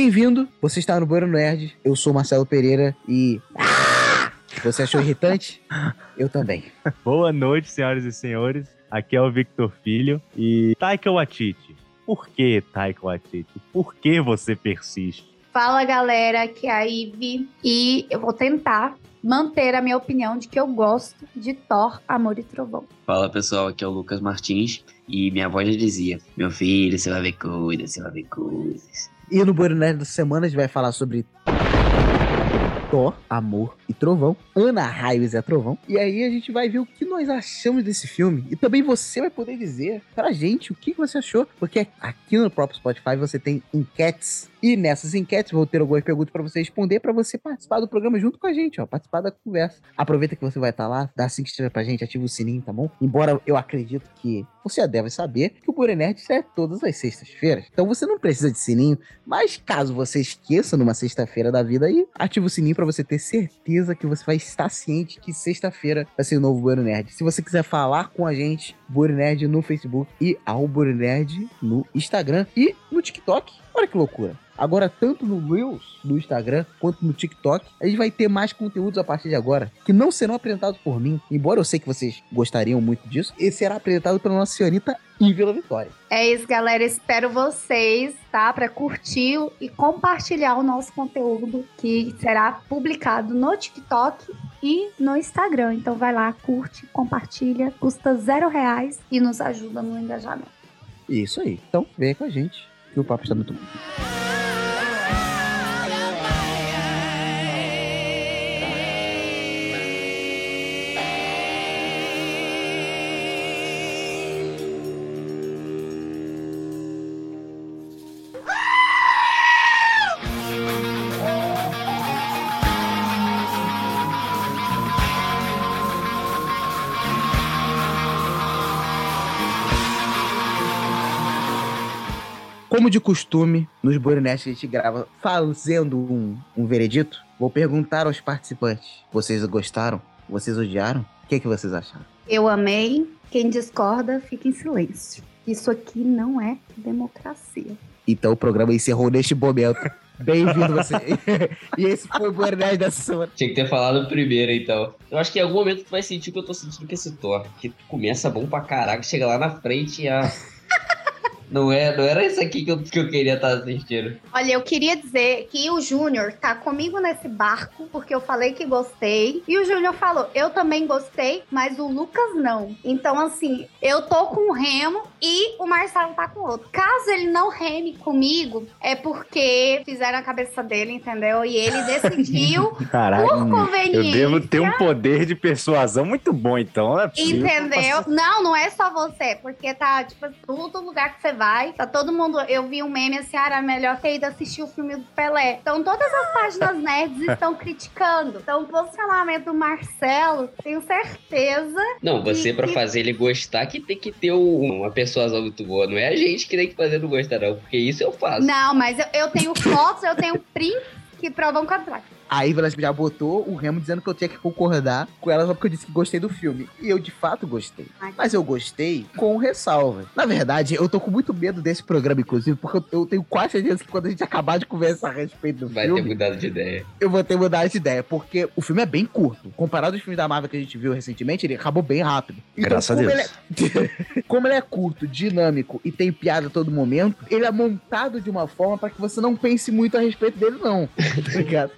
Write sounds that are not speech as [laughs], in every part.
Bem-vindo, você está no Bueiro Nerd. Eu sou Marcelo Pereira e. Você achou irritante? Eu também. [laughs] Boa noite, senhoras e senhores. Aqui é o Victor Filho e Taika Waititi. Por que Taika Waititi? Por que você persiste? Fala galera, aqui é a Ive e eu vou tentar manter a minha opinião de que eu gosto de Thor, Amor e Trovão. Fala pessoal, aqui é o Lucas Martins e minha avó já dizia: Meu filho, você vai ver coisas, você vai ver coisas. E no Bueiro Nerd da semana a gente vai falar sobre Thor, Amor e Trovão. Ana Raio e Zé Trovão. E aí a gente vai ver o que nós achamos desse filme. E também você vai poder dizer pra gente o que você achou. Porque aqui no próprio Spotify você tem enquetes. E nessas enquetes vou ter algumas perguntas para você responder, para você participar do programa junto com a gente, ó, participar da conversa. Aproveita que você vai estar lá, dá cinco estrelas pra gente, ativa o sininho, tá bom? Embora eu acredito que você já deve saber que o Burenerd é todas as sextas-feiras. Então você não precisa de sininho, mas caso você esqueça numa sexta-feira da vida aí, ativa o sininho para você ter certeza que você vai estar ciente que sexta-feira vai ser o novo Buero Nerd. Se você quiser falar com a gente, Buero Nerd no Facebook e ao Buero Nerd no Instagram e no TikTok. Olha que loucura. Agora, tanto no Reels do Instagram quanto no TikTok, a gente vai ter mais conteúdos a partir de agora, que não serão apresentados por mim, embora eu sei que vocês gostariam muito disso, e será apresentado pela nossa senhorita Ívila Vitória. É isso, galera. Espero vocês, tá? Para curtir e compartilhar o nosso conteúdo que será publicado no TikTok e no Instagram. Então vai lá, curte, compartilha, custa zero reais e nos ajuda no engajamento. Isso aí. Então vem com a gente, que o papo está muito bom. Como de costume, nos Borinest a gente grava fazendo um, um veredito. Vou perguntar aos participantes: vocês gostaram? Vocês odiaram? O que, é que vocês acharam? Eu amei. Quem discorda, fica em silêncio. Isso aqui não é democracia. Então o programa encerrou neste momento. Bem-vindo você. [laughs] e esse foi o Borinest dessa semana. Tinha que ter falado primeiro, então. Eu acho que em algum momento tu vai sentir o que eu tô sentindo com esse Thor. Que começa bom pra caraca, chega lá na frente e a. Não, é, não era isso aqui que eu, que eu queria estar assistindo. Olha, eu queria dizer que o Júnior tá comigo nesse barco, porque eu falei que gostei. E o Júnior falou, eu também gostei, mas o Lucas não. Então, assim, eu tô com o remo e o Marcelo tá com o outro. Caso ele não reme comigo, é porque fizeram a cabeça dele, entendeu? E ele decidiu [laughs] Caralho, por conveniência. eu devo ter um poder de persuasão muito bom, então. É. Entendeu? Não, não é só você, porque tá, tipo, todo lugar que você vai, tá todo mundo. Eu vi um meme assim, ah, era melhor ter ido assistir o filme do Pelé. Então, todas as páginas nerds estão criticando. Então, o posicionamento do Marcelo, tenho certeza. Não, você pra que- fazer ele gostar que tem que ter um- uma persuasão muito boa. Não é a gente que tem que fazer não gostar, não. Porque isso eu faço. Não, mas eu, eu tenho fotos, eu tenho prints que provam contrário. A Ivy já botou o Remo dizendo que eu tinha que concordar com ela só porque eu disse que gostei do filme. E eu de fato gostei. Mas eu gostei com ressalva. Na verdade, eu tô com muito medo desse programa, inclusive, porque eu, tenho quase certeza que quando a gente acabar de conversar a respeito do Vai ter filme, mudado de ideia. eu vou ter mudado de ideia. Porque o filme é bem curto. Comparado aos filmes da Marvel que a gente viu recentemente, ele acabou bem rápido. Então, Graças a Deus. ele é- [laughs] como ele é curto, dinâmico e tem piada a todo momento, ele é montado de uma forma pra que você não pense muito a respeito dele, não. [laughs] Tá ligado?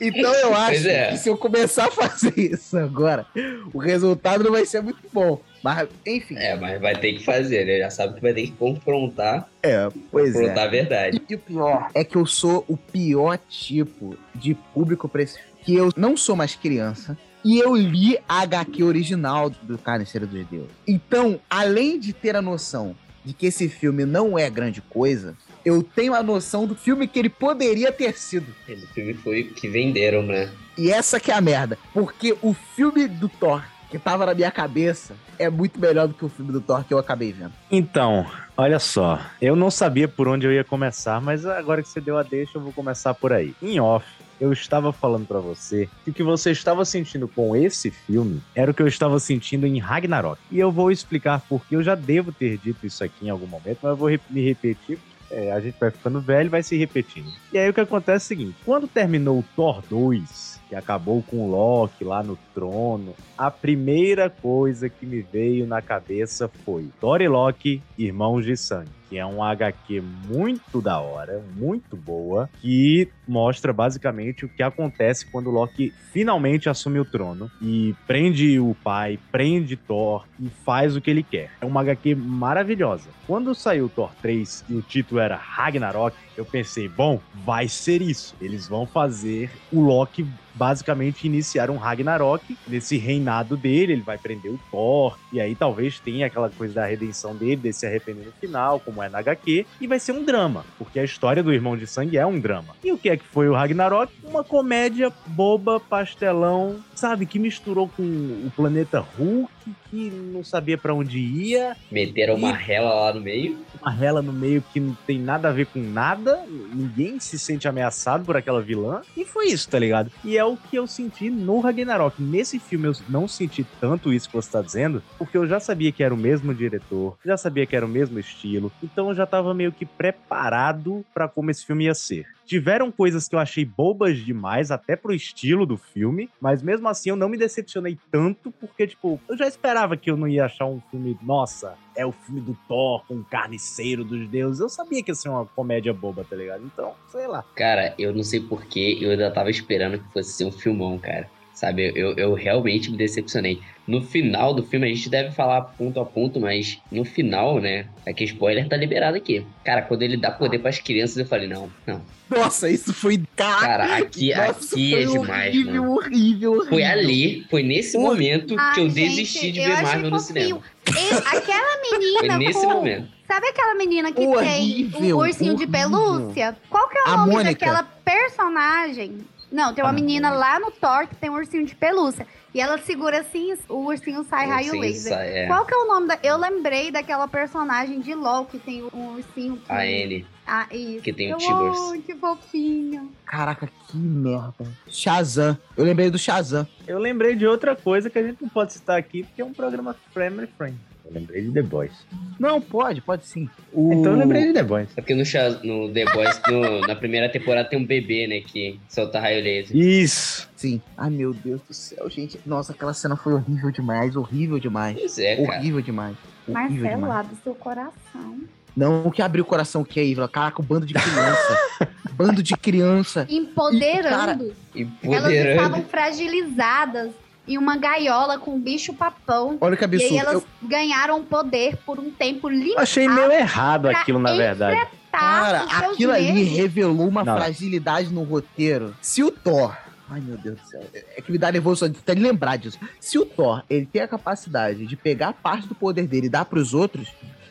Então eu acho é. que se eu começar a fazer [laughs] isso agora, o resultado não vai ser muito bom. Mas, enfim. É, mas vai ter que fazer, né? Já sabe que vai ter que confrontar, É, pois é. confrontar a verdade. E o pior é que eu sou o pior tipo de público pra esse. Que eu não sou mais criança. E eu li a HQ original do Carniceiro dos Deuses. Então, além de ter a noção de que esse filme não é grande coisa, eu tenho a noção do filme que ele poderia ter sido. Esse filme foi o que venderam, né? E essa que é a merda. Porque o filme do Thor que tava na minha cabeça é muito melhor do que o filme do Thor que eu acabei vendo. Então, olha só. Eu não sabia por onde eu ia começar, mas agora que você deu a deixa, eu vou começar por aí. Em off, eu estava falando pra você que o que você estava sentindo com esse filme era o que eu estava sentindo em Ragnarok. E eu vou explicar porque eu já devo ter dito isso aqui em algum momento, mas eu vou me repetir. É, a gente vai ficando velho e vai se repetindo. E aí o que acontece é o seguinte: quando terminou o Thor 2, que acabou com o Loki lá no trono, a primeira coisa que me veio na cabeça foi Thor e Loki, irmãos de sangue que é um HQ muito da hora, muito boa, que mostra basicamente o que acontece quando Loki finalmente assume o trono e prende o pai, prende Thor e faz o que ele quer. É uma HQ maravilhosa. Quando saiu Thor 3 e o título era Ragnarok, eu pensei, bom, vai ser isso. Eles vão fazer o Loki basicamente iniciar um Ragnarok nesse reinado dele, ele vai prender o Thor, e aí talvez tenha aquela coisa da redenção dele, desse arrepender no final, como é na HQ, e vai ser um drama, porque a história do Irmão de Sangue é um drama. E o que é que foi o Ragnarok? Uma comédia boba, pastelão, sabe, que misturou com o planeta Hulk, que não sabia para onde ia. Meteram uma rela lá no meio. Uma rela no meio que não tem nada a ver com nada, ninguém se sente ameaçado por aquela vilã, e foi isso, tá ligado? E é o que eu senti no Ragnarok. Nesse filme eu não senti tanto isso que você tá dizendo, porque eu já sabia que era o mesmo diretor, já sabia que era o mesmo estilo, então eu já tava meio que preparado para como esse filme ia ser. Tiveram coisas que eu achei bobas demais, até pro estilo do filme, mas mesmo assim eu não me decepcionei tanto, porque, tipo, eu já esperava que eu não ia achar um filme, nossa, é o filme do Thor com o carniceiro dos deuses. Eu sabia que ia ser uma comédia boba, tá ligado? Então, sei lá. Cara, eu não sei porquê, eu ainda tava esperando que fosse ser um filmão, cara. Sabe, eu, eu realmente me decepcionei. No final do filme, a gente deve falar ponto a ponto, mas no final, né? Aqui spoiler tá liberado aqui. Cara, quando ele dá poder pras crianças, eu falei, não, não. Nossa, isso foi. Cara, aqui, Nossa, aqui é foi demais, horrível, mano. horrível, horrível. Foi ali, foi nesse Ui. momento Ai, que eu gente, desisti de eu ver Marvel no cinema. Eu- aquela menina Foi nesse com... momento. Sabe aquela menina que Horrível, tem o ursinho de horrível. pelúcia? Qual que é o A nome Mônica. daquela personagem? Não, tem uma A menina lá no Thor que tem um ursinho de pelúcia. E ela segura assim, o ursinho sai raio Sim, laser. sai, é. Qual que é o nome da... Eu lembrei daquela personagem de LOL que tem um ursinho que... A N. Ah, isso. que tem o Eu- Tibbers. Ai, que fofinho. Caraca, que merda. Shazam. Eu lembrei do Shazam. Eu lembrei de outra coisa que a gente não pode citar aqui, porque é um programa Family Friend. Eu lembrei de The Boys. Não, pode, pode sim. O... Então eu lembrei de The Boys. É porque no, no The Boys, no- na primeira temporada, tem um bebê, né? Que solta raio laser. Isso! Sim. Ai, meu Deus do céu, gente. Nossa, aquela cena foi horrível demais, horrível demais. Pois é, cara. Horrível demais. Horrível Marcelo, demais. abre seu coração. Não, o que abriu o coração que é Ivla? Caraca, o bando de criança. [laughs] bando de criança. Empoderando. Elas Empoderando. estavam fragilizadas em uma gaiola com um bicho papão. Olha que E aí absurdo. elas Eu- ganharam poder por um tempo Eu limitado. achei meio errado aquilo, na verdade. Cara, aquilo ali revelou uma Não. fragilidade no roteiro. Se o Thor. Ai, meu Deus do céu. É que me dá nervoso até de lembrar disso. Se o Thor, ele tem a capacidade de pegar parte do poder dele e dar pros outros,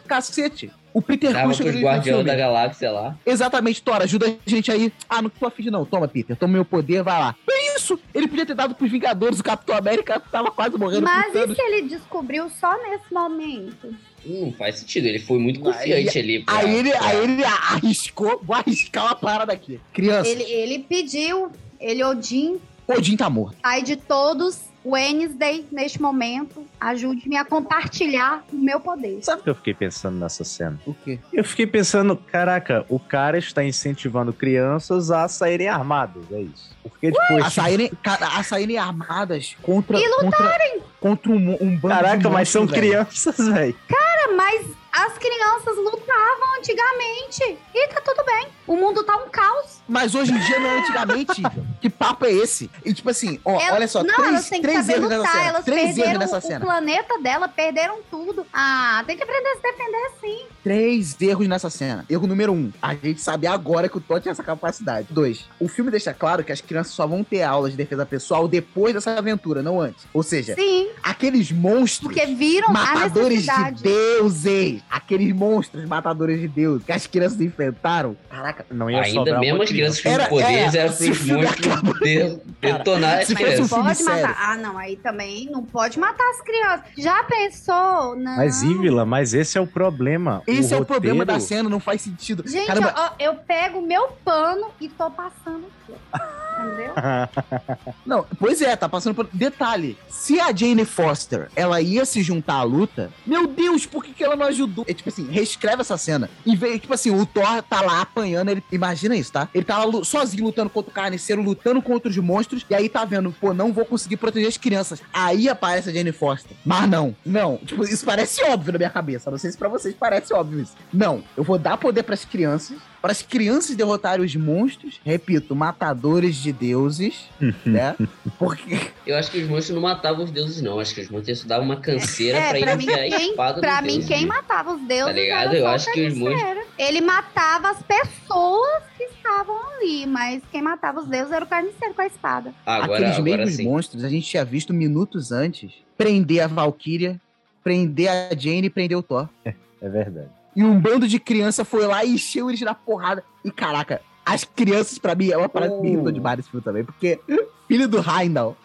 cacete. O Peter Dava Cushing Guardiões filme. da Galáxia lá. Exatamente, Thor, ajuda a gente aí. Ah, não tô afim de não. Toma, Peter, toma meu poder, vai lá. É isso! Ele podia ter dado pros Vingadores, o Capitão América tava quase morrendo Mas e se ele descobriu só nesse momento? Hum, Não faz sentido. Ele foi muito Aí- confiante ali. pra- Aí ele, pra- aí ele arriscou, vou arriscar uma parada aqui. Criança, Ele, ele pediu, ele Odin, Odin tá morto. pai de todos, Wednesday, neste momento, ajude-me a compartilhar o meu poder. Sabe o que eu fiquei pensando nessa cena? O quê? Eu fiquei pensando, caraca, o cara está incentivando crianças a saírem armadas, é isso. Porque depois. A saírem, a saírem armadas contra, contra, contra um, um bando de Caraca, mas são velho. crianças, velho. Cara, mas as crianças lutavam antigamente. E tá tudo bem. O mundo tá um caos. Mas hoje em dia não é antigamente. que papo é esse? E tipo assim, ó, Elas- olha só, não, três, elas têm que três erros nessa lutar. cena. Elas Três erros perderam nessa o cena. planeta dela, perderam tudo. Ah, tem que aprender a se defender sim. Três erros nessa cena. Erro número um, a gente sabe agora que o Todd tem essa capacidade. Dois, o filme deixa claro que as crianças só vão ter aulas de defesa pessoal depois dessa aventura, não antes. Ou seja, Sim, aqueles monstros porque viram a matadores de deuses, aqueles monstros matadores de Deus que as crianças enfrentaram. Caraca, Não ia Ainda sobrar mesmo as crianças com Era- poderes é, era o pros monstros de- detonar as não crianças. filme pode matar. Ah, não, aí também não pode matar as crianças. Já pensou? Não. Mas, Ívila, mas esse é o problema. Esse é o problema da roteiro- cena, não faz sentido. Gente, Caramba, ó, eu pego meu pano e tô passando aqui. [laughs] Entendeu? [laughs] Não, pois é, tá passando por. Detalhe: se a Jane Foster ela ia se juntar à luta, meu Deus, por que, que ela não ajudou? É tipo assim, reescreve essa cena. E vê, tipo assim, o Thor tá lá apanhando, ele. Imagina isso, tá? Ele tá lá sozinho lutando contra o carniceiro, lutando contra os monstros, e aí tá vendo, pô, não vou conseguir proteger as crianças. Aí aparece a Jane Foster. Mas não, não. Tipo, isso parece óbvio na minha cabeça. Não sei se pra vocês parece óbvio isso. Não, eu vou dar poder pras crianças. Para as crianças derrotarem os monstros, repito, matadores de deuses, [laughs] né? Porque Eu acho que os monstros não matavam os deuses, não. Acho que os monstros davam uma canseira É, pra pra mim, enfiar a espada Pra mim, deuses. quem matava os deuses Tá ligado? era Eu acho que os monstros- carniceiro. Ele matava as pessoas que estavam ali, mas quem matava os deuses era o carniceiro com a espada. Agora, aqueles agora mesmos sim. monstros a gente tinha visto minutos antes prender a Valkyria, prender a Jane e prender o Thor. É verdade. E um bando de criança foi lá e encheu eles na porrada. E caraca, as crianças, pra mim, é uma parada que me irritou Uh. demais esse filme também, porque filho do Heimdall.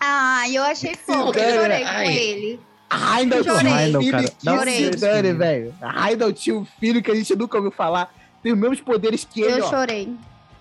Ah, eu achei fofo, eu chorei ai. com ele. A Heimdall tinha um filho cara. que se dane, velho. A Heimdall tinha um filho que a gente nunca ouviu falar. Tem os mesmos poderes que ele, Eu ó. chorei.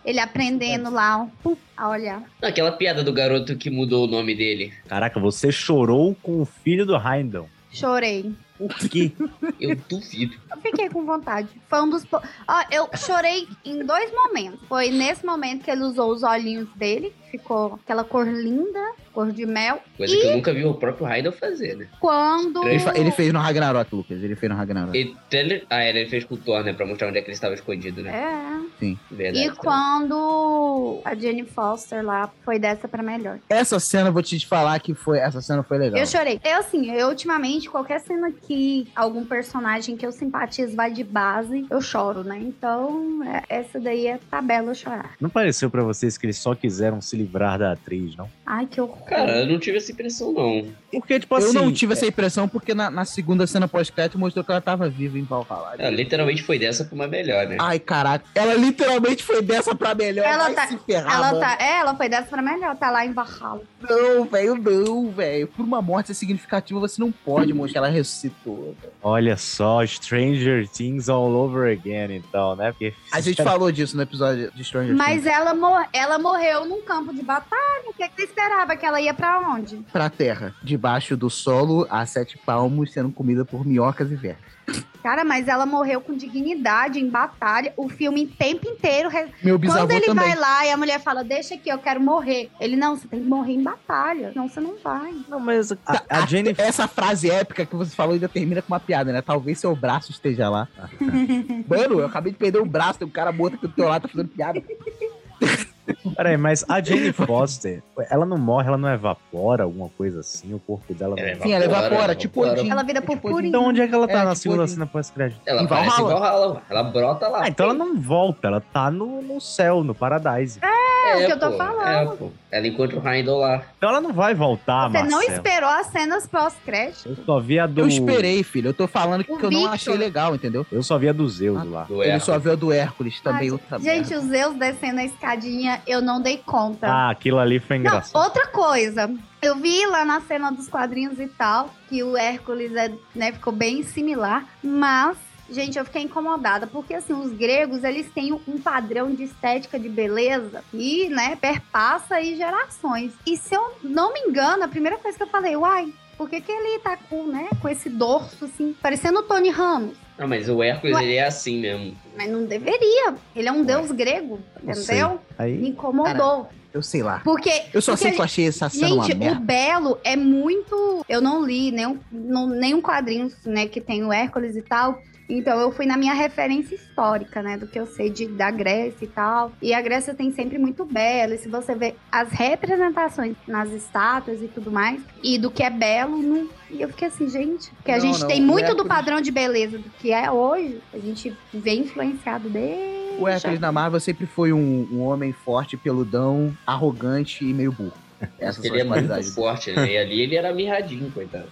Ele aprendendo lá, pum, a olhar. Aquela piada do garoto que mudou o nome dele. Caraca, você chorou com o filho do Heimdall. Chorei. Por quê? Eu duvido. Eu fiquei com vontade. Foi um dos. po- Ó, eu chorei em dois momentos. Foi nesse momento que ele usou os olhinhos dele, ficou aquela cor linda, cor de mel. Coisa que eu nunca vi o próprio Raidel fazer, né? Quando. Ele, fa- ele fez no Ragnarok, Lucas. Ele fez no Ragnarok. Ele, ele- ah, ele fez com o Thor, né? Pra mostrar onde é que ele estava escondido, né? É. Verdade. E quando a Jenny Foster lá foi dessa pra melhor. Essa cena, eu vou te falar que foi. Essa cena foi legal. Eu chorei. Eu, assim, eu ultimamente, qualquer cena que algum personagem que eu simpatizo vai de base, eu choro, né? Então, é- essa daí é tabela eu chorar. Não pareceu pra vocês que eles só quiseram se livrar da atriz, não? Ai, que horror. Cara, eu não tive essa impressão, não. Porque, tipo Eu assim. não tive essa impressão porque na, na segunda cena pós-crédito mostrou que ela tava viva em Valhalla. Ela literalmente foi dessa pra uma melhor, né? Ai, caraca. Ela literalmente foi dessa pra melhor. Ela Vai tá- se ferrar, Ela mano. tá, é, ela foi dessa pra melhor, tá lá em Valhalla. Não, velho, não, velho. Por uma morte significativa, você não pode mostrar que ela ressuscitou. velho. Olha só, Stranger Things all over again, então, né? Porque A gente falou disso no episódio de Stranger Mas Things. ela, mor ela morreu num campo de batalha. O que, que você esperava? Que ela ia pra onde? Pra terra, debaixo do solo, a sete palmos, sendo comida por minhocas e vermes. Cara, mas ela morreu com dignidade em batalha. O filme o tempo inteiro. Meu bisavô Quando ele também. vai lá e a mulher fala, deixa aqui, eu quero morrer. Ele, não, você tem que morrer em batalha. Senão você não vai. Não, mas a, Tá, a Jenny. Essa frase épica que você falou ainda termina com uma piada, né? Talvez seu braço esteja lá. [laughs] Mano, eu acabei de perder um braço, tem um cara morto aqui do teu lado, tá fazendo piada. [laughs] Peraí, mas a Jane Foster, ela não morre, ela não evapora, alguma coisa assim, o corpo dela não. Ela Sim, ela evapora, evapora, tipo evapora. Odin. Ela vira Tipo, purpurina. Então onde é que ela tá É, na tipo segunda cena pós-crédito? Ela. Valhalla. Ela brota lá. Ah, então ela não volta, ela tá no, no céu, no Paradise. É, o que eu tô pô, falando. É. Ela encontra o Heimdall lá. Então ela não vai voltar, Você não Marcelo. esperou as cenas pós-crédito. Eu só vi a do. Eu esperei, filho. Eu tô falando que O eu não achei legal, entendeu? Eu só vi a do Zeus lá. Do Ele só viu a do Hércules também, Ai, outra Gente, merda. os Zeus descendo a escadinha, eu não dei conta. Ah, aquilo ali foi Não, engraçado. outra coisa. Eu vi lá na cena dos quadrinhos e tal, que o Hércules é, né, ficou bem similar, mas, gente, eu fiquei incomodada, porque assim, os gregos, eles têm um padrão de estética de beleza que, né, perpassa aí gerações. E se eu não me engano, a primeira coisa que eu falei, uai, por que, que ele tá com, né, com esse dorso, assim, parecendo o Tony Ramos? Não, mas o Hércules, Ué. ele é assim mesmo. Mas não deveria. Ele é um deus grego, entendeu? Me Aí. incomodou. Eu sei lá. Porque. Eu só porque sei que eu achei essa cena Gente, uma o merda. Belo é muito. Eu não li nenhum, não, nenhum quadrinho né, que tem o Hércules e tal. Então eu fui na minha referência histórica, né? Do que eu sei de, da Grécia e tal. E a Grécia tem sempre muito belo. E se você vê as representações nas estátuas e tudo mais, e do que é belo, não. E eu fiquei assim, gente, porque a Não, gente não, tem muito do Hércules- padrão de beleza do que é hoje. A gente vem influenciado desde. O Hércules na Marvel sempre foi um, um homem forte, peludão, arrogante e meio burro. São ele é muito dele. forte. Né? E ali ele era mirradinho, coitado.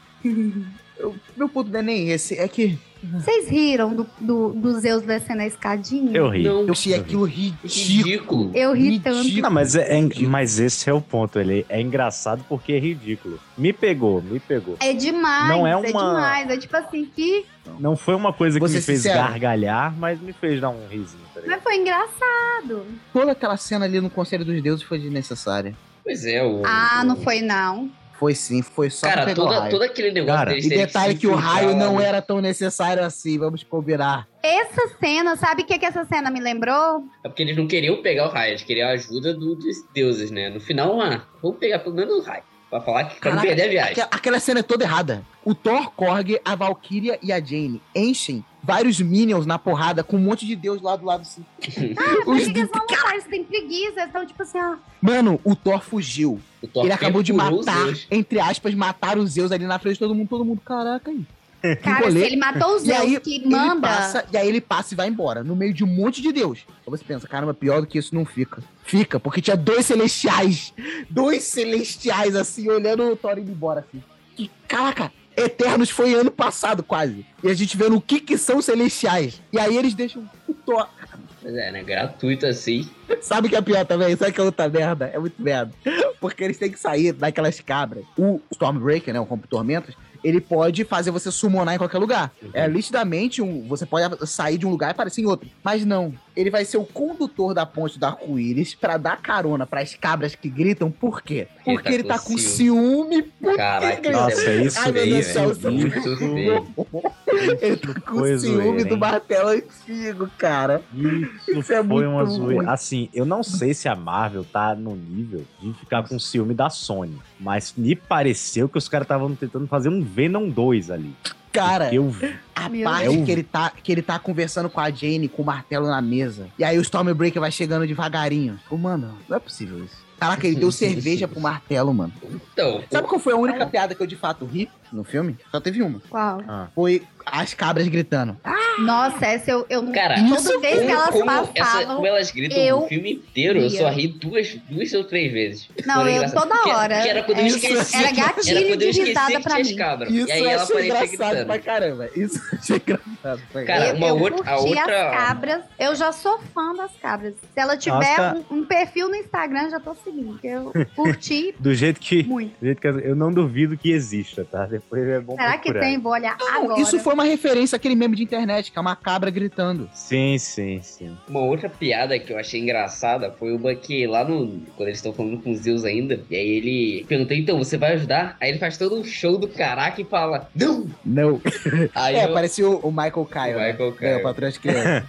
Eu- meu ponto não é nem esse, é que Vocês riram do, do, do Zeus descendo a escadinha? Eu ri. Não, Eu achei aquilo ridículo. ridículo. Eu ri tanto. Ridículo. Não, mas, é, é- mas esse é o ponto. Ele é engraçado porque é ridículo. Me pegou, me pegou. É demais, Não é é, uma- demais. É tipo assim, que. Não foi uma coisa que Vou me fez sincero. gargalhar, mas me fez dar um risinho. Tá? Mas foi engraçado. Toda aquela cena ali no Conselho dos Deuses foi desnecessária. Pois é, o. Ah, o- não foi, não. Foi sim, foi só Cara, pegar o toda, raio. todo aquele negócio Cara, E detalhe se que o raio não era tão necessário assim, vamos combinar. Essa cena, sabe o que, que essa cena me lembrou? É porque eles não queriam pegar o raio, eles queriam a ajuda do- dos deuses, né? No final, ah, vamos pegar pelo menos o raio. Pra falar que pra não perder a viagem. Aquela, aquela cena é toda errada. O Thor, Korg, a Valkyria e a Jane enchem vários minions na porrada com um monte de deus lá do lado assim. Por [laughs] Os eles não lutaram? Eles têm preguiça, eles estão tipo assim, ó. Mano, o Thor fugiu. O Thor Ele acabou de matar, entre aspas, matar os Zeus ali na frente de todo mundo. Todo mundo, caraca aí. Cara, rolê. se ele matou os aí, Zeus que manda. passa, e aí ele passa e vai embora, no meio de um monte de deus. Aí você pensa, caramba, pior do que isso não fica. Fica, porque tinha dois celestiais. Dois celestiais, assim, olhando o Thor indo embora, assim. Que, caraca, Eternos foi ano passado, quase. E a gente vendo o que que são celestiais. E aí eles deixam o Thor. Pois é, né? Gratuito assim. [laughs] Sabe o que é pior também? Sabe que é outra merda? É muito merda. Porque eles têm que sair daquelas cabras. O Stormbreaker, né? O Rompe Tormentas, ele pode fazer você summonar em qualquer lugar. É nitidamente um. Você pode sair de um lugar e aparecer em outro. Mas não. Ele vai ser o condutor da ponte do arco-íris pra dar carona pras cabras que gritam. Por quê? Porque ele tá com ciúme. Puta Caraca, Nossa, isso Ai, meu Deus é isso é muito feio. Ele tá com Foi ciúme zoeira, do martelo antigo, cara. Isso Isso é foi uma muito zoeira. ruim. Assim, eu não sei se a Marvel tá no nível de ficar com ciúme da Sony, mas me pareceu que os caras estavam tentando fazer um Venom 2 ali. Cara, Eu. A Meu parte Deus. que ele, tá, que ele tá conversando com a Jane com o martelo na mesa. E aí o Stormbreaker vai chegando devagarinho. Ô, mano, não é possível isso. Caraca, ele deu [laughs] cerveja pro martelo, mano. Então, Sabe qual foi a única piada que eu de fato ri no filme? Só teve uma. Qual? Foi as cabras gritando. Nossa, essa eu, eu. Cara, Toda vez que elas como, essa, passavam. como elas gritam eu o filme inteiro, eu só ri duas, duas ou três vezes. Não, eu engraçado. toda Que- hora. Que era quando eu esqueci. era gatilho de risada que pra mim. as cabras. Isso e aí ela engraçado gritando. pra caramba. Isso achei engraçado pra Cara, caramba. uma eu outra- a outra- as cabras. Eu já sou fã das cabras. Se ela tiver um, um perfil no Instagram, já tô seguindo. porque Eu curti [laughs] Do jeito que. muito. Do jeito que eu não duvido que exista, tá? Depois é bom Será que procurar. tem? Vou olhar Não, agora. isso foi uma referência àquele meme de internet, que é uma cabra gritando. Sim, sim, sim. Uma outra piada que eu achei engraçada foi o Bucky lá no. Quando eles estão falando com os Zeus ainda. E aí ele perguntou, então, você vai ajudar? Aí ele faz todo um show do caraca e fala, não! Não. Aí É, eu, parecia o, o Michael Kyle. O né? Michael Kyle. É, o patrão de criança.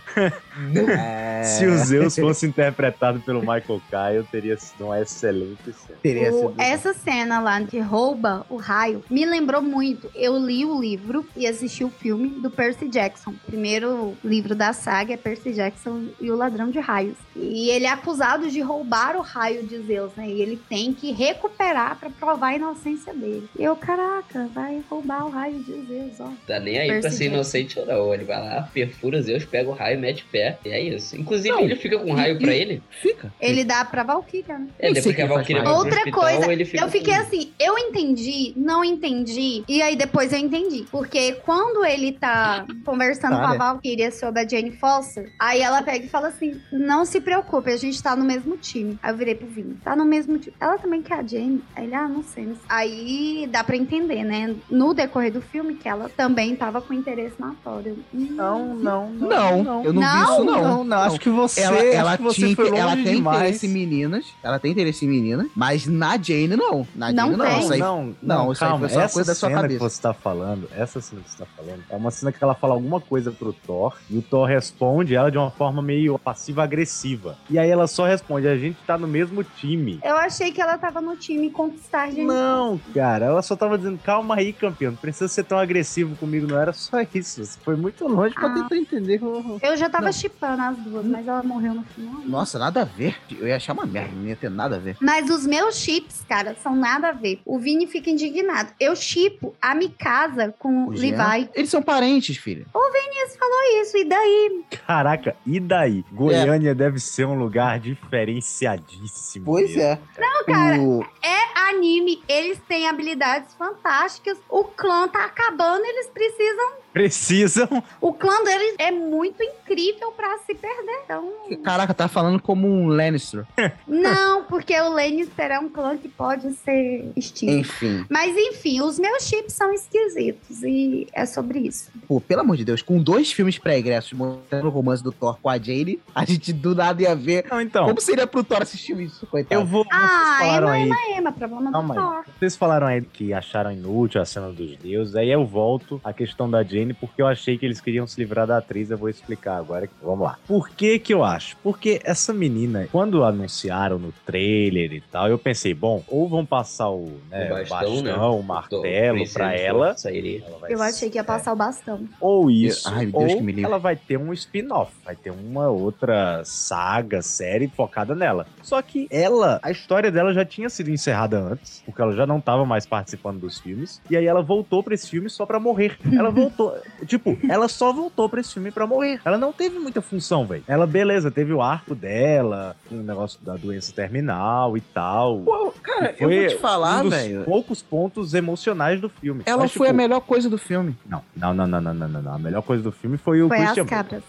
É, Se o Zeus fosse interpretado pelo Michael Kyle, teria sido uma excelente cena. Teria O- sido... essa cena lá que rouba o raio me lembrou muito. Eu li o livro e assisti o filme do Percy Jackson. O primeiro livro da saga é Percy Jackson e o Ladrão de Raios. E ele é acusado de roubar o raio de Zeus, né? E ele tem que recuperar pra provar a inocência dele. E eu, caraca, vai roubar o raio de Zeus, ó. Tá nem aí Percy pra ser Jackson. inocente ou não. Ele vai lá, perfura Zeus, pega o raio, mete pé. E é isso. Inclusive, Não. ele fica com raio E- pra ele. Fica. Ele dá pra Valkyria, né? É, depois que a Valkyria vai Outra hospital, coisa, ele fica Eu fiquei com- assim, eu entendi, não entendi, e aí depois eu entendi. Porque quando ele tá conversando com a. Valkyria sobre a Jane Foster, aí ela pega e fala assim: não se preocupe, a gente tá no mesmo time. Aí eu virei pro Vini, tá no mesmo time. Ela também quer a Jane? Aí ele, ah, não sei. não sei. Aí dá pra entender, né? No decorrer do filme, que ela também tava com interesse na Thor. Eu, hum, Não, não, Não, eu não, vi Não, isso, não. Não, não, acho que você, Ela, ela, que você tinha, foi ela tem demais. interesse em meninas. Ela tem interesse em meninas. Mas na Jane, não. Na Não Jane, não. tem. Isso aí- não, não, não, isso aí calma. foi só essa coisa da sua cena cabeça. que você tá falando, essa cena que você tá falando, é uma cena que ela fala alguma coisa pro Thor e o Thor responde ela de uma forma meio passiva-agressiva. E aí ela só responde: a gente tá no mesmo time. Eu achei que ela tava no time conquistar a Jane Não, cara, ela só tava dizendo, calma aí, campeão, não precisa ser tão agressivo comigo, não era só isso. Você foi muito longe pra Ah. tentar entender. como- Eu já tava Não. Chipando as duas, mas ela morreu no final. Nossa, nada a ver. Eu ia achar uma merda. Não ia ter nada a ver. Mas os meus chips, cara, são nada a ver. O Vini fica indignado. Eu chipo a Mikasa com o O Jean. Levi. Eles são parentes, filha. Vinícius falou isso, e daí? Caraca, e daí? Goiânia deve ser um lugar diferenciadíssimo. mesmo. é. Não, cara, O- é anime, eles têm habilidades fantásticas. O clã tá acabando, eles precisam precisam. O clã deles é muito incrível pra se perder. Então, Caraca, tá falando como um Lannister. [laughs] não, porque o Lannister é um clã que pode ser extinto. Enfim. Mas enfim, os meus chips são esquisitos e é sobre isso. Pô, pelo amor de Deus, com dois filmes pré-egressos mostrando o romance do Thor com a Jane, a gente do nada ia ver Não, então, como seria pro Thor assistir isso, coitado. eu vou. Ah, vocês falaram aí. Ema, Ema, problema Calma do aí. Thor. Vocês falaram aí que acharam inútil a cena dos deuses. Aí eu volto à questão da Jane, porque eu achei que eles queriam se livrar da atriz. Eu vou explicar agora. Vamos lá. Por que que eu acho? Porque essa menina, quando anunciaram no trailer e tal, eu pensei, bom, ou vão passar o, né, O o bastão, bastão, né? o martelo pra ela. Sairia. Ela vai Eu achei que ia ser- passar o bastão. Ou isso, Ai, meu Deus, ou que me livre. ela vai ter um spin-off, vai ter uma outra saga, série focada nela. Só que ela, a história dela já tinha sido encerrada antes, porque ela já não tava mais participando dos filmes, e aí ela voltou pra esse filme só pra morrer. Ela [laughs] voltou, tipo, ela só voltou pra esse filme pra morrer. Ela não teve muita função, velho. Ela, beleza, teve o arco dela, o negócio da doença terminal e tal. Pô, cara, eu Foi vou te falar, um dos velho. poucos pontos emocionais do filme. Ela Mas, foi a tipo, melhor coisa do filme. não, não, não, não, não, não, não, não. A melhor coisa do filme foi o Foi as Christian Bale. cabras.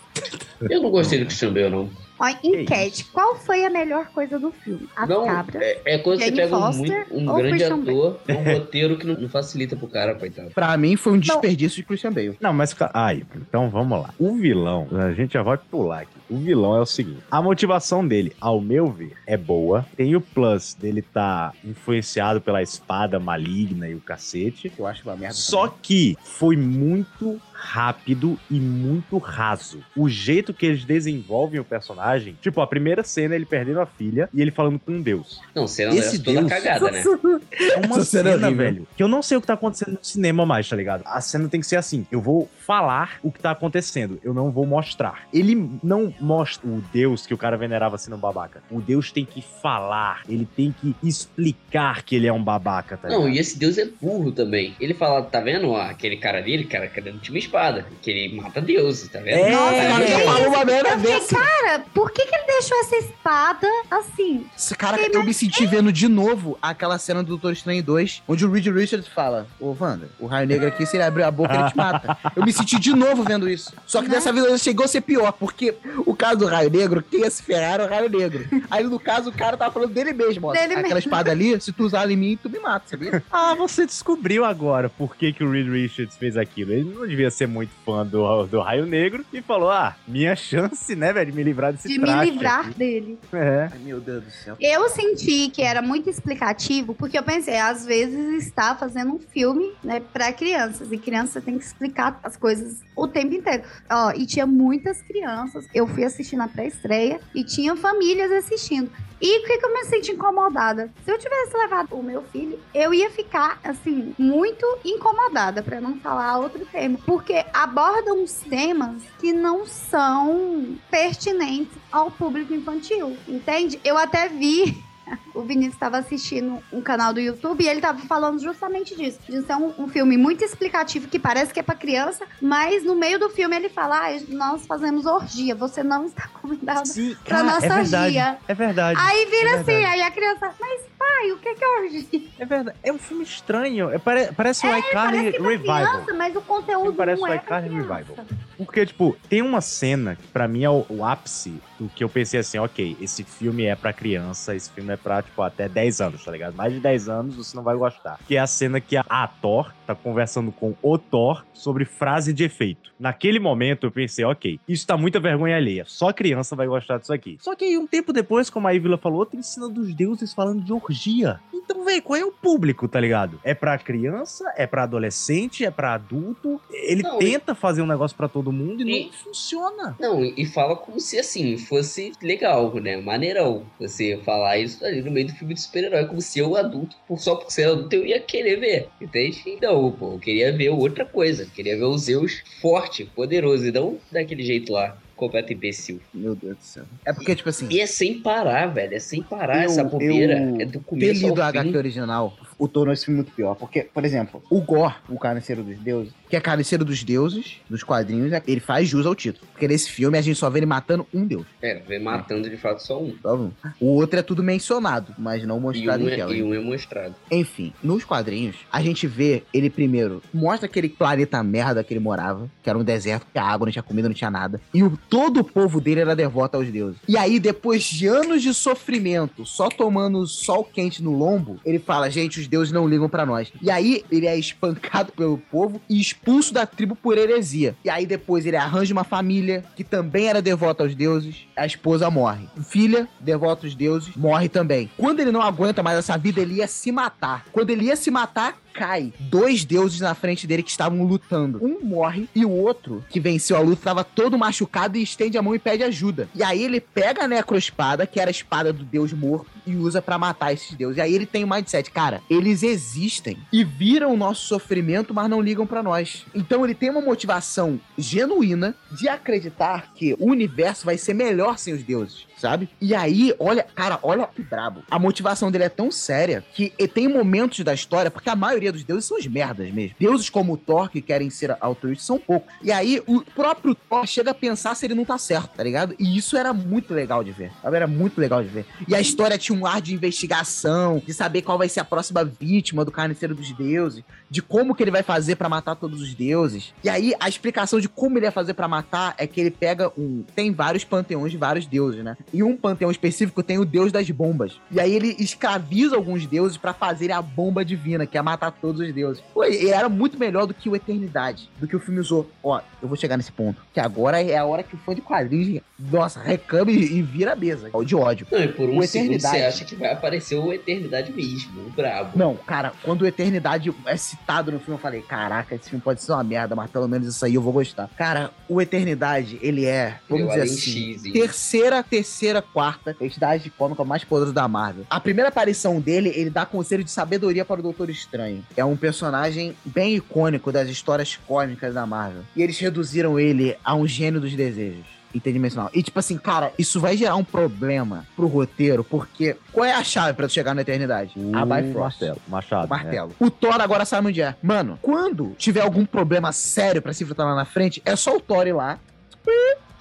Eu não gostei do Christian Bale, não. Ó, enquete. Qual foi a melhor coisa do filme? As não, cabras. é, é quando você Jane pega um, Foster muito- um ou grande Christian ator, um roteiro que não, não facilita pro cara, coitado. Pra mim, foi um desperdício de Christian Bale. Não, mas. Ai, então vamos lá. O vilão, a gente já vai pular aqui. O vilão é o seguinte: a motivação dele, ao meu ver, é boa. Tem o plus dele tá influenciado pela espada maligna e o cacete. Eu acho uma merda. Só que foi muito rápido e muito raso. O jeito que eles desenvolvem o personagem, tipo, a primeira cena ele perdendo a filha e ele falando com um deus. Não, cena Esse dessa toda Deus- cagada, né? É uma [laughs] Essa cena é cena, velho, que eu não sei o que tá acontecendo no cinema mais, tá ligado? A cena tem que ser assim, eu vou falar o que tá acontecendo, eu não vou mostrar. Ele não mostra o Deus que o cara venerava sendo um babaca. O Deus tem que falar, ele tem que explicar que ele é um babaca, tá ligado? Não, e esse Deus é burro também. Ele fala, tá vendo aquele cara ali, ele cara que não tinha uma espada, que ele mata deuses, tá vendo? É, Nossa, Cara, que eu falo uma merda dessa. cara, por que, que ele deixou essa espada assim? Esse Cara, eu me senti vendo de novo aquela cena do Doutor Estranho 2, onde o Reed Richards fala: Ô, Wanda, o raio negro aqui, se ele abrir a boca, ele te mata. [laughs] Eu me senti de novo vendo isso. Só que dessa vez ele chegou a ser pior, porque o caso do raio negro, quem ia se ferrar era o raio negro. Aí no caso, o cara tava falando dele mesmo: ó, Dele aquela mesmo. espada ali, se tu usar ela em mim, tu me mata, sabia? [laughs] Ah, você descobriu agora por que, que o Reed Richards fez aquilo. Ele não devia ser muito fã do, do Raio Negro e falou: ah, minha chance, né, velho, de me livrar desse De me livrar aqui." dele. É. Ai, meu Deus do céu. Eu senti que era muito explicativo, porque eu pensei, às vezes está fazendo um filme, né, para crianças, e criança tem que explicar as coisas o tempo inteiro. Ó, e tinha muitas crianças. Eu fui assistir na pré-estreia e tinha famílias assistindo. E o que, que eu me senti incomodada? Se eu tivesse levado o meu filho, eu ia ficar, assim, muito incomodada, para não falar outro termo. Porque abordam uns temas que não são pertinentes ao público infantil, entende? Eu até vi [laughs] o Vinícius estava assistindo um canal do YouTube e ele estava falando justamente disso. De ser um, um filme muito explicativo que parece que é para criança, mas no meio do filme ele fala: ah, nós fazemos orgia, você não está [laughs] convidado. Sim, Pra cara, nossa é verdade. orgia. É verdade. Aí vira É assim, verdade. aí a criança, mas pai, o que é, que é orgia? É verdade. É um filme estranho. É, pare- parece o É, iCarly pra Revival. criança, mas o conteúdo Parece não o é iCarly. Revival. Porque, tipo, tem uma cena que pra mim é o, o ápice do que eu pensei assim, ok, esse filme é pra criança, esse filme é pra, tipo, até 10 anos, tá ligado? Mais de 10 anos você não vai gostar. Que é a cena que a, a Thor tá conversando com o Thor sobre frase de efeito. Naquele momento eu pensei, ok, isso tá muita vergonha alheia. Só criança vai gostar disso aqui. Só que aí um tempo depois, como a Ivila falou, tem cena dos deuses falando de orgia. Então, velho, qual é o público, tá ligado? É pra criança, é pra adolescente, é pra adulto. Ele Não, tenta fazer um negócio pra todo mundo e, E- não funciona. Não, e fala como se assim fosse legal, né? Maneirão. Você falar isso ali no meio do filme de super-herói, como se eu adulto, por- só por ser adulto, eu ia querer ver. Entende? Não, pô, eu queria ver outra coisa. Eu queria ver o Zeus forte, poderoso, e não daquele jeito lá, completo imbecil. Meu Deus do céu. É porque, tipo assim, E é sem parar, velho. É sem parar Eu- essa bobeira. eu É do ter começo lido a ao fim. HQ original, o tornou esse filme muito pior. Porque, por exemplo, o Gore, o Carniceiro dos Deuses, que é Carniceiro dos Deuses, dos quadrinhos, é- ele faz jus ao título. Porque nesse filme a gente só vê ele matando um deus. É, vem matando de fato só um. Só um. O outro é tudo mencionado, mas não E mostrado um, em é, tela. e um é mostrado. Enfim, nos quadrinhos, a gente vê ele primeiro, mostra aquele planeta merda que ele morava, que era um deserto, que a água não tinha comida, não tinha nada. E o, todo o povo dele era devoto aos deuses. E aí, depois de anos de sofrimento, só tomando sol quente no lombo, ele fala: gente, os deuses não ligam pra nós. E aí, ele é espancado pelo povo e expulso da tribo por heresia. E aí, depois, ele arranja uma família que também era devota aos deuses. A esposa morre. Filha, devota aos deuses, morre também. Quando ele não aguenta mais essa vida, ele ia se matar. Quando ele ia se matar, cai dois deuses na frente dele que estavam lutando. Um morre e o outro, que venceu a luta, estava todo machucado e estende a mão e pede ajuda. E aí ele pega a necroespada, que era a espada do deus morto, e usa pra matar esses deuses. E aí ele tem o mindset, cara, eles existem e viram o nosso sofrimento, mas não ligam pra nós. Então ele tem uma motivação genuína de acreditar que o universo vai ser melhor sem os deuses. Sabe? E aí, olha, cara, olha que brabo. A motivação dele é tão séria que tem momentos da história, porque a maioria dos deuses são os merdas mesmo. Deuses como o Thor, que querem ser altruístas, são poucos. E aí, o próprio Thor chega a pensar se ele não tá certo, tá ligado? E isso era muito legal de ver. Era muito legal de ver. E a história um ar de investigação, de saber qual vai ser a próxima vítima do carniceiro dos deuses, de como que ele vai fazer pra matar todos os deuses. E aí, a explicação de como ele ia fazer pra matar é que ele pega um. Tem vários panteões de vários deuses, né? E um panteão específico tem o deus das bombas. E aí ele escraviza alguns deuses pra fazerem a bomba divina, que é matar todos os deuses. Pô, e era muito melhor do que o Eternidade, do que o filme usou. Ó, eu vou chegar nesse ponto. Que agora é a hora que o fã de quadrinhos, nossa, reclama e, e vira a mesa. De ódio. Não, e por um O Eternidade. Você acha que vai aparecer o Eternidade mesmo, o brabo. Não, cara, quando o Eternidade é citado no filme, eu falei, caraca, esse filme pode ser uma merda, mas pelo menos isso aí eu vou gostar. Cara, o Eternidade, ele é, vamos Ele é dizer assim, X, terceira, terceira, quarta entidade cômica mais poderosa da Marvel. A primeira aparição dele, ele dá conselho de sabedoria para o Doutor Estranho. É um personagem bem icônico das histórias cômicas da Marvel. E eles reduziram ele a um gênio dos desejos. Interdimensional. E tipo assim, cara, isso vai gerar um problema pro roteiro, porque qual é a chave pra tu chegar na eternidade? a O Bifrost. martelo. Machado. O martelo. O Thor agora sabe onde é. Mano, quando tiver algum problema sério pra se enfrentar lá na frente, é só o Thor ir lá,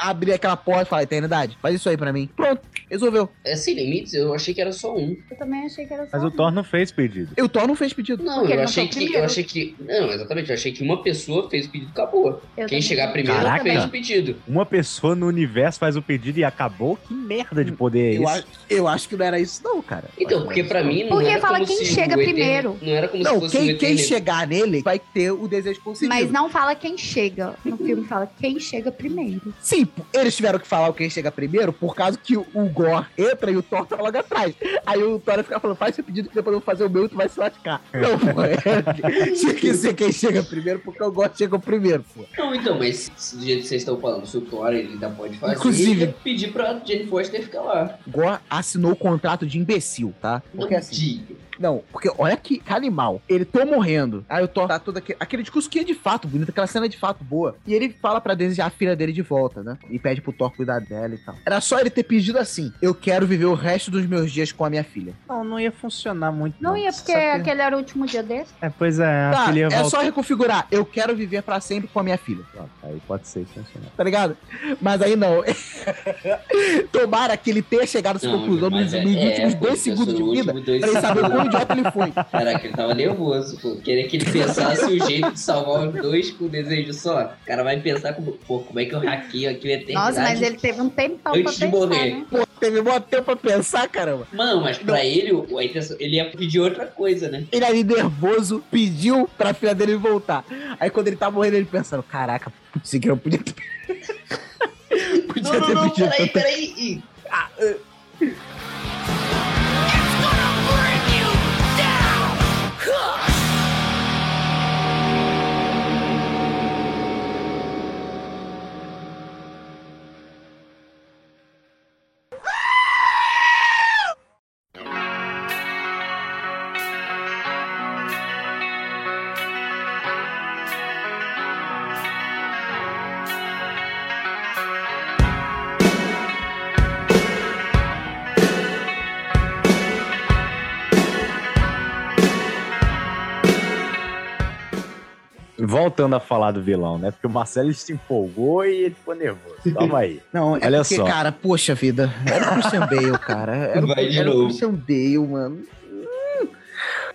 abrir aquela porta e falar, eternidade, faz isso aí pra mim. Pronto, resolveu. É sem limites, eu achei que era só um. Eu também achei que era só. Mas o um. Thor não fez pedido. E o Thor não fez pedido. Não, Porque eu não achei o que. Eu primeiro. achei que. Não, exatamente, eu achei que uma pessoa fez o pedido e acabou. Eu Quem também. chegar primeiro Caraca. fez o pedido. Uma pessoa no universo faz o pedido e acabou? Que merda de poder é Eu, acho, eu acho que não era isso, não, cara. Então, porque pra mim não Porque era fala como quem se chega o Eterno- primeiro. Não era como Não, se fosse quem, o quem chegar nele vai ter o desejo concedido. Mas não fala quem chega. No filme fala quem chega primeiro. Sim, eles tiveram que falar o quem chega primeiro por causa que o, Gore entra e o Thor tá logo atrás. Aí o Thor fica falando, faz seu pedido que depois eu vou fazer o meu e tu vai se lascar. Não, pô, é, tinha que ser quem chega primeiro porque o Gore chega primeiro, pô. Não, então, mas se do jeito que vocês estão falando, se o Thor ele ainda pode fazer, Inclusive- ele pedir pra Jane Foster ficar lá. Gore assinou o contrato de imbecil, tá? Porque não assim, diga. Não, porque olha que, animal. Ele tô morrendo. Aí o Thor tá todo aquele, aquele discurso que é de fato bonito, aquela cena é de fato boa. E ele fala pra desejar a filha dele de volta, né? E pede pro Thor cuidar dela e tal. Era só ele ter pedido assim: Eu quero viver o resto dos meus dias com a minha filha. Não, não ia funcionar muito. Não ia, porque que- aquele era o último dia desse. É, pois é, a Tá, é voltar. só reconfigurar. Eu quero viver pra sempre com a minha filha. Pronto, Aí pode ser que funcione. Tá ligado? Mas aí não. [laughs] Tomara que ele tenha chegado a essa Não, conclusão nos, é- nos é, últimos pô, dois segundos de vida. Pra ele saber quão idiota ele foi. Caraca, ele tava nervoso, pô. Queria que ele pensasse o jeito de salvar os dois com o desejo só. O cara vai pensar como, pô, como é que eu hackeio aquilo eternidade. Nossa, mas ele teve um tempão pra Antes de pensar, morrer. né? Pô, teve mó tempo pra pensar, caramba. Mano, mas pra ele, o- a intenção, ele ia pedir outra coisa, né? Ele ali nervoso pediu pra filha dele voltar. Aí quando ele tá morrendo, ele pensando: Caraca, putz, que eu podia ter. [laughs] podia Não, não, ter não, pedido. peraí, tanta- peraí. Voltando a falar do vilão, né? Porque o Marcelo se empolgou e ele ficou nervoso. Calma aí. [laughs] Não, é Olha porque, só. cara, poxa vida. Era o Christian Bale, cara. Era, o- [laughs] Vai de era o. Christian Bale, mano. Hum.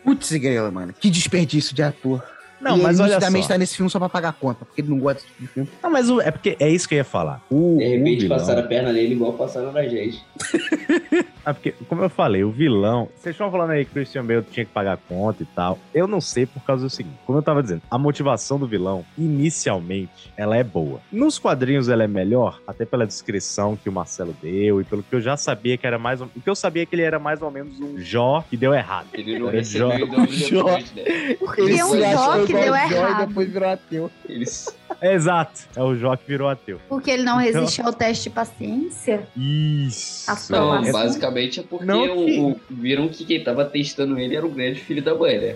Putz, grela, mano. Que desperdício de ator. Não, e mas ele olha só. tá nesse filme só pra pagar a conta, porque ele não gosta desse tipo de filme. Não, mas o- é porque é isso que eu ia falar. O, De o repente vilão, passaram a perna nele igual passaram na gente. [laughs] Ah, porque, como eu falei, o vilão. Vocês estão falando aí que Christian Bale tinha que pagar a conta e tal. Eu não sei por causa do seguinte. Como eu tava dizendo, a motivação do vilão, inicialmente, ela é boa. Nos quadrinhos ela é melhor, até pela descrição que o Marcelo deu e pelo que eu já sabia que era mais. ou- O que eu sabia é que ele era mais ou menos um Jó que deu errado. Ele não recebeu Jó- o [laughs] Jó. né? Ele é um Jó que deu errado. E depois virou ateu. Eles... É, exato. É o Jó que virou ateu. Porque ele não Então- resistiu ao teste de paciência. Isso. Não, basicamente é porque Não que- o, o- viram que quem tava testando ele era o grande filho da mãe, né?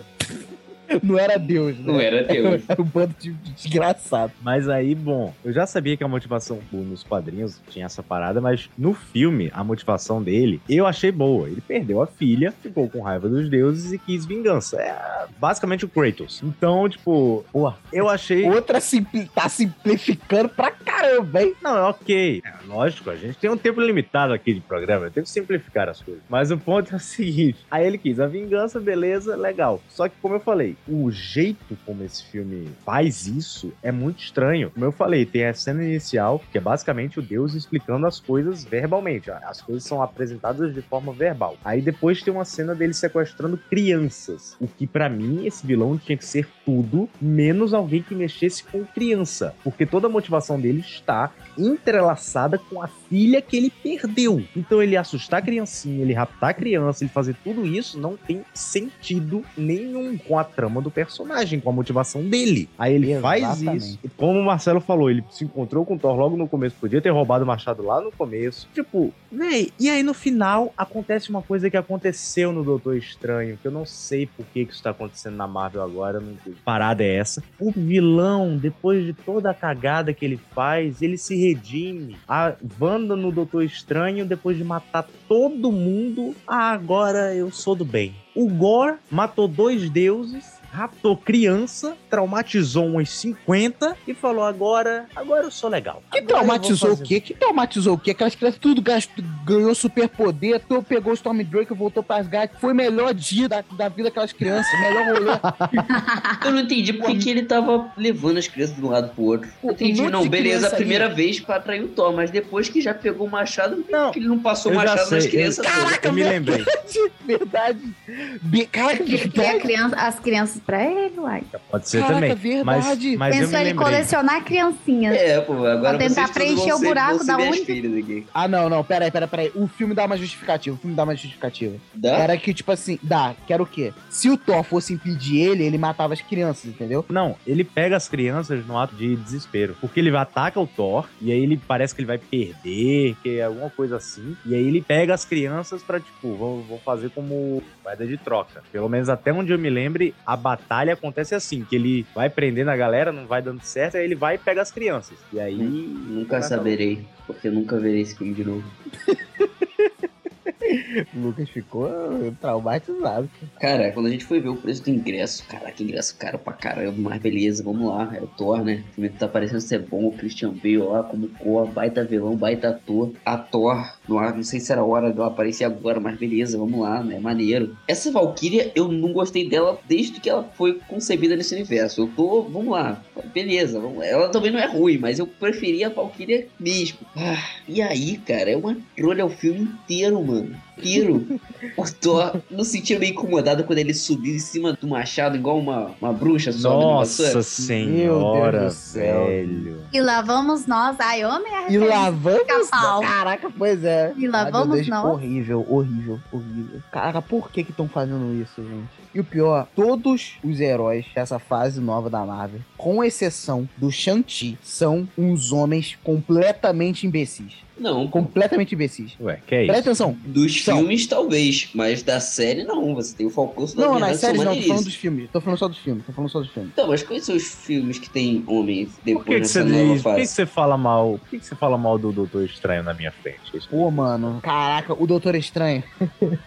Não era Deus, né? Não era Deus. Era um bando de de desgraçado. Mas aí, bom, eu já sabia que a motivação nos quadrinhos tinha essa parada, mas no filme, a motivação dele, eu achei boa. Ele perdeu a filha, ficou com raiva dos deuses e quis vingança. É basicamente o Kratos. Então, tipo, pô, eu achei. Outra simpli tá simplificando pra caramba, hein? Não, é ok. É, lógico, a gente tem um tempo limitado aqui de programa, eu tenho que simplificar as coisas. Mas o ponto é o seguinte: aí ele quis a vingança, beleza, legal. Só que, como eu falei, o jeito como esse filme faz isso é muito estranho. Como eu falei, tem a cena inicial, que é basicamente o Deus explicando as coisas verbalmente. As coisas são apresentadas de forma verbal. Aí depois tem uma cena dele sequestrando crianças. O que, pra mim, esse vilão tinha que ser tudo menos alguém que mexesse com criança. Porque toda a motivação dele está entrelaçada com a filha que ele perdeu. Então ele assustar a criancinha, ele raptar a criança, ele fazer tudo isso não tem sentido nenhum com a trama do personagem, com a motivação dele. Aí ele faz Exatamente. isso. E como o Marcelo falou, ele se encontrou com o Thor logo no começo, podia ter roubado o machado lá no começo. Tipo, véi, e aí no final acontece uma coisa que aconteceu no Doutor Estranho, que eu não sei por que que isso tá acontecendo na Marvel agora, não sei. Parada é essa. O vilão, depois de toda a cagada que ele faz, ele se redime. A Wanda no Doutor Estranho, depois de matar todo mundo, ah, agora eu sou do bem. O Gore matou dois deuses, raptou criança, traumatizou uns 50 e falou: agora, agora eu sou legal. Que Agora traumatizou o quê? Que traumatizou o quê? Aquelas crianças tudo gastou, ganhou superpoder, tu pegou o Stormdrake, voltou pra Asgard. Foi o melhor dia da, da vida daquelas crianças, melhor rolê. [laughs] Eu não entendi por que ele tava levando as crianças de um lado pro outro. Eu entendi, um não, beleza, a primeira vez pra atrair o Thor, mas depois que já pegou o machado, não, ele não passou o machado nas crianças todas. Eu me lembrei. [laughs] verdade. Be- Caraca, Que, que é a criança, as crianças pra ele, uai. Pode ser Caraca, também. Mas, verdade. mas eu Pensou ele colecionar criancinhas. É, pô, agora Pra tentar preencher vão o buraco da única-. Ah, não, não, peraí, peraí, peraí. O filme dá uma justificativa. O filme dá uma justificativa. Dá? Era que, tipo assim, dá, que era o quê? Se o Thor fosse impedir ele, ele matava as crianças, entendeu? Não, ele pega as crianças no ato de desespero. Porque ele ataca o Thor, e aí ele parece que ele vai perder, que é alguma coisa assim. E aí ele pega as crianças pra, tipo, vou, vou fazer como moeda de troca. Pelo menos até onde eu me lembre, a batalha acontece assim: que ele vai prendendo a galera, não vai dando certo, aí ele vai e pega as crianças. E aí. Nunca saberei, porque eu nunca verei esse filme de novo. [laughs] O [laughs] Lucas ficou traumatizado. Cara, quando a gente foi ver o preço do ingresso, caraca, ingresso caro pra caramba, mas beleza, vamos lá, é o Thor, né? O filme tá parecendo ser bom, o Christian Bale lá como cor, baita vilão, baita ator. A Thor, não, sei se era a hora dela aparecer agora, mas beleza, vamos lá, né? Maneiro. Essa Valkyria, eu não gostei dela desde que ela foi concebida nesse universo. Eu tô, vamos lá, beleza, vamos, ela também não é ruim, mas eu preferia a Valkyria mesmo. Ah, e aí, cara, é uma trolha o filme inteiro, mano. Inteiro. O Thor não se sentia meio incomodado quando ele subiu em cima do machado, igual uma, uma bruxa sobe? Nossa senhora, Deus do céu. velho. E lá vamos nós. Ai, homem, a E lá vamos. Pica-pau. Caraca, pois é. E lá Ai, meu vamos Deus, nós. Horrível, horrível, horrível. Caraca, por que que estão fazendo isso, gente? E o pior, todos os heróis dessa fase nova da Marvel, com exceção do Shang-Chi, são uns homens completamente imbecis. Não. Completamente imbecis. Ué, que é Presta isso? atenção. Dos. Filmes, talvez, mas da série, não. Você tem o Falcão Soldado Não, Invernal, nas que são séries não, tô falando dos filmes. Tô falando só dos filmes, tô falando só dos filmes. Então, mas quais são os filmes que tem homens Por depois que, que nessa você nova diz? Por que, você fala mal? Por que, que você fala mal do Doutor Estranho na minha frente? Pô, mano, caraca, o Doutor Estranho.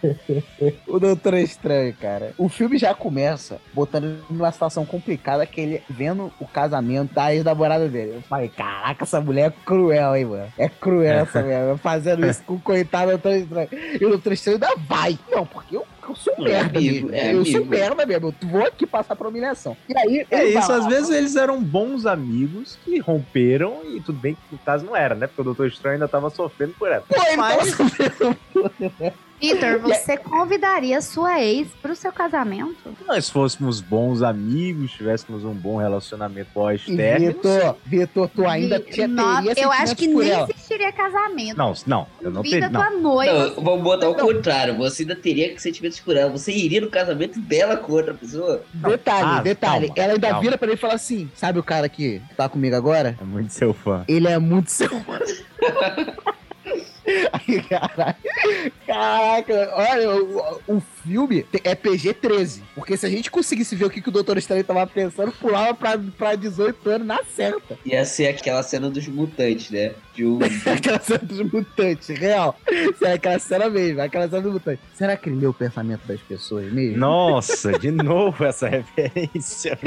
[laughs] o Doutor Estranho, cara. O filme já começa botando ele numa situação complicada que ele vendo o casamento da ex-namorada dele. Eu falei, caraca, essa mulher é cruel, hein, mano. É cruel essa [laughs] mulher, fazendo isso com o coitado do Doutor Estranho. O Doutor Estranho ainda vai. Não, porque eu, eu sou É merda amigo, é eu sou amigo. merda mesmo. Eu vou aqui passar por humilhação. E aí, É isso, vai às vezes eles eram bons amigos que romperam e tudo bem que no caso não era, né? Porque o Doutor Estranho ainda tava sofrendo por ela. Pô, Mas-. Vitor, [laughs] você convidaria sua ex pro seu casamento? Se nós fôssemos bons amigos, tivéssemos um bom relacionamento pós-término. Vitor, Vitor, tu ainda Vi- tinha, teria Eu acho que nem ela. existiria casamento. Não, não, eu não Vida teria. Não. tua noiva. Não, vamos botar o contrário. Você ainda teria que por ela. Você iria no casamento dela com outra pessoa? Detalhe, Ah, detalhe. calma, ela ainda calma. vira pra ele e fala assim: sabe o cara que tá comigo agora? É muito seu fã. Ele é muito seu fã. [laughs] Aí, caralho. Caraca, olha, o, o filme é PG-13. Porque se a gente conseguisse ver o que, que o Doutor Estranho tava pensando, pulava pra, pra 18 anos na certa. Ia ser aquela cena dos mutantes, né? De um... [laughs] Aquela cena dos mutantes, real. Será aquela cena mesmo, aquela cena dos mutantes. Será que ele lê o pensamento das pessoas mesmo? Nossa, de novo essa [laughs] referência.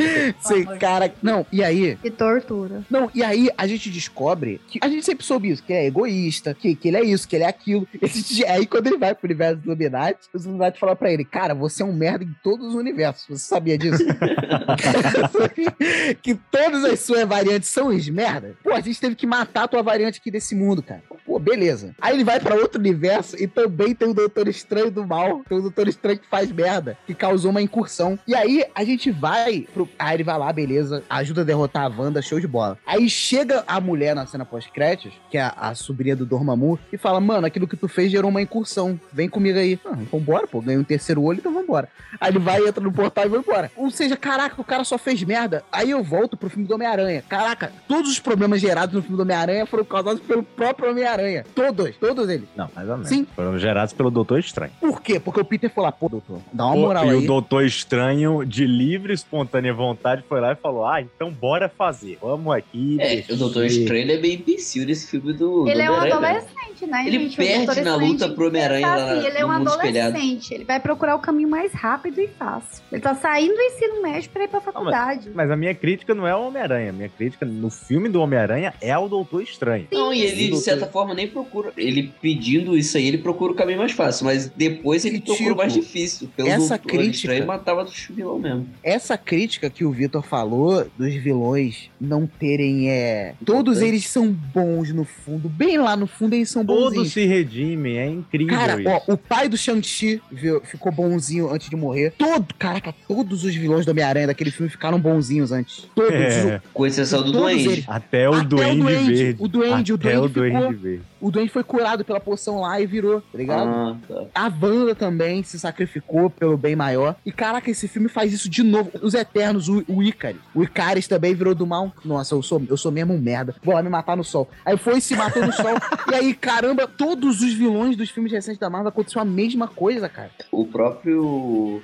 Sei, cara. Não, e aí, Que tortura. Não, e aí a gente descobre que a gente sempre soube isso, que ele é egoísta, que, que ele é isso, que ele é aquilo. [laughs] Esse- aí quando ele vai pro universo do Illuminati, os Illuminati falam pra ele, cara, você é um merda em todos os universos. Você sabia disso? [laughs] que todas as suas variantes são os merda? Pô, a gente teve que matar a tua variante aqui desse mundo, cara. Pô, beleza. Aí ele vai pra outro universo e também tem o Doutor Estranho do mal. Tem o Doutor Estranho que faz merda, que causou uma incursão. E aí a gente vai pro. Aí ele vai lá, beleza, ajuda a derrotar a Wanda, show de bola. Aí chega a mulher na cena pós-créditos, que é a, a sobrinha do Dormammu, e fala: Mano, aquilo que tu fez gerou uma incursão. Vem comigo aí. Ah, vambora, pô. Ganhei um terceiro olho, então vambora. Aí ele vai, entra no portal e vai embora. Ou seja, caraca, o cara só fez merda. Aí eu volto pro filme do Homem-Aranha. Caraca, todos os problemas gerados no filme do Homem-Aranha foram causados pelo próprio Homem-Aranha. Todos, todos eles. Não, mais ou menos. Sim. Foram gerados pelo Doutor Estranho. Por quê? Porque o Peter falou, pô, doutor, dá uma Pô, moral e aí. o Doutor Estranho, de livre e espontânea vontade, foi lá e falou: Ah, então bora fazer. Vamos aqui. É, deixa o Doutor eu ver." Estranho é meio imbecil nesse filme do. Ele do é um né? adolescente, né, Ele gente? Perde na luta pro Homem-Aranha tá lá Ele é um mundo espelhado. adolescente. Ele vai procurar o caminho mais rápido e fácil. Ele tá saindo do ensino médio pra ir pra faculdade. Mas a minha crítica não é o Homem-Aranha. A minha crítica no filme do Homem-Aranha é ao Doutor Estranho. Não, e Sim, ele, de certa forma, nem procura. Ele pedindo isso aí, ele procura o caminho mais fácil. Mas depois ele E, procura o tipo, mais difícil. Pelo essa Doutor crítica- Estranho matava do vilão mesmo. Essa crítica que o Vitor falou dos vilões não terem, é... Todos eles são bons no fundo. Bem lá no fundo eles são Todos bonzinhos. se redimem, é incrível Cara, isso. ó, o pai do Shang-Chi viu- ficou bonzinho antes de morrer. Todo, caraca, todos os vilões do Homem-Aranha daquele filme ficaram bonzinhos antes. Todos. É, Com exceção do Todos Duende. eles. até o Até o Duende Duende, Verde. o Duende, o até Duende o Duende ficou- Verde. O Duende foi curado pela poção lá e virou, tá ligado? Ah, tá. A Wanda também se sacrificou pelo bem maior. E caraca, esse filme faz isso de novo. Os Eternos, o, o Icaris. O Icaris também virou do mal. Nossa, eu sou, eu sou mesmo um merda. Vou lá me matar no sol. Aí foi e se matou no sol. [laughs] E aí, caramba, todos os vilões dos filmes recentes da Marvel aconteceu a mesma coisa, cara. O próprio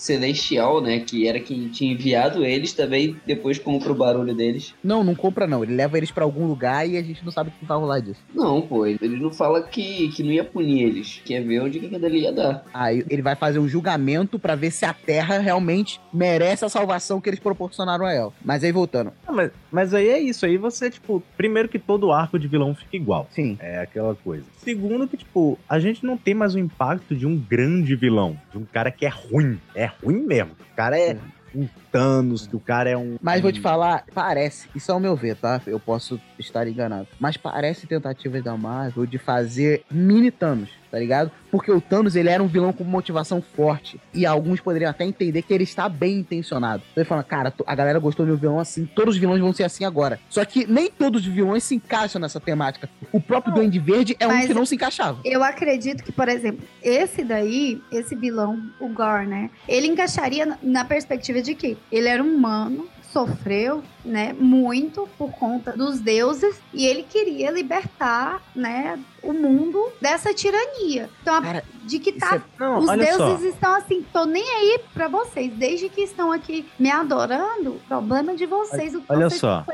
Celestial, né? Que era quem tinha enviado eles, também depois compra o barulho deles. Não, não compra não. Ele leva eles pra algum lugar e a gente não sabe o que vai rolar disso. Não, pô, ele não fala que, que não ia punir eles. Quer ver onde que ele ia dar. Aí ele vai fazer um julgamento pra ver se a Terra realmente merece a salvação que eles proporcionaram a ela. Mas aí voltando. Ah, mas, mas aí é isso, aí você, tipo, primeiro que todo arco de vilão fica igual. Sim. É aquela coisa. Segundo que, tipo, a gente não tem mais o impacto de um grande vilão. De um cara que é ruim. É ruim mesmo. O cara é um Thanos, que o cara é um... Mas vou te falar, parece, isso é o meu ver, tá? Eu posso estar enganado. Mas parece tentativas da Marvel de fazer mini Thanos, tá ligado? Porque o Thanos, ele era um vilão com motivação forte. E alguns poderiam até entender que ele está bem intencionado. Então ele fala, cara, a galera gostou de um vilão assim, todos os vilões vão ser assim agora. Só que nem todos os vilões se encaixam nessa temática. O próprio Duende Verde é um que não se encaixava. Eu acredito que, por exemplo, esse daí, esse vilão, o Gore, né? Ele encaixaria na- na perspectiva de que ele era um humano, sofreu, né, muito por conta dos deuses e ele queria libertar, né, o mundo dessa tirania. Então, a- Cara, de que tá é- Não, os olha só. deuses estão assim, tô nem aí pra vocês. Desde que estão aqui me adorando, problema de vocês. o que olha vocês só.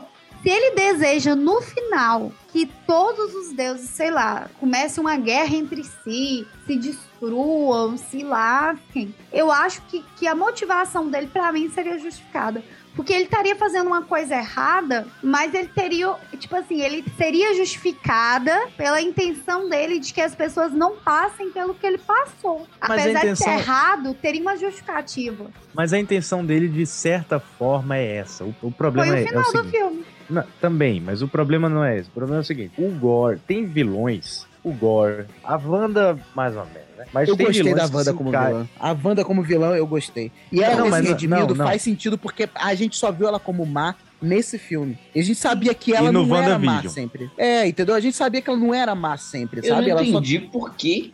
Se ele deseja no final que todos os deuses, sei lá, comecem uma guerra entre si, se destruam, se lasquem, eu acho que, que a motivação dele, pra mim, seria justificada. Porque ele estaria fazendo uma coisa errada, mas ele teria, tipo assim, ele seria justificada pela intenção dele de que as pessoas não passem pelo que ele passou. Mas Apesar de intenção- ser errado, teria uma justificativa. Mas a intenção dele, de certa forma, é essa. O, o problema Foi é, o é final o do seguinte. filme. Não, também, mas o problema não é esse. O problema é o seguinte: o Gore tem vilões. O Gore, a Wanda, mais ou menos, né? Mas eu gostei da Wanda como enca- vilã. A Wanda como vilã eu gostei. E ela Não, ter mas se não- redimido não, não. faz sentido porque a gente só viu ela como má nesse filme. E a gente sabia que ela não era má sempre. É, entendeu? A gente sabia que ela não era má sempre, Eu sabe? não Ela só entendi porque,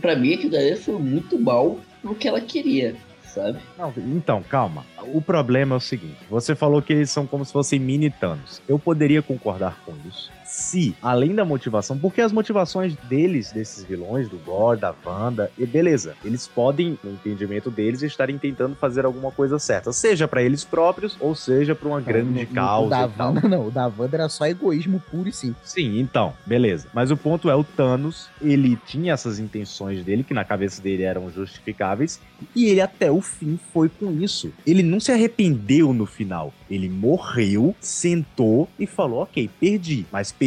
pra mim, aquilo daí foi muito mal no que ela queria, sabe? Não, então, calma. O problema é o seguinte: você falou que eles são como se fossem mini Thanos. Eu poderia concordar com isso. Se, além da motivação, porque as motivações deles, desses vilões, do Gore, da Wanda, e beleza, eles podem, no entendimento deles, estarem tentando fazer alguma coisa certa, seja pra eles próprios, ou seja pra uma grande causa. O da. Wanda, não. O da Wanda era só egoísmo puro e simples. Sim, então, beleza. Mas o ponto é, o Thanos, ele tinha essas intenções dele, que na cabeça dele eram justificáveis, e ele até o fim foi com isso. Ele não se arrependeu no final. Ele morreu, sentou e falou, ok, perdi, mas perdi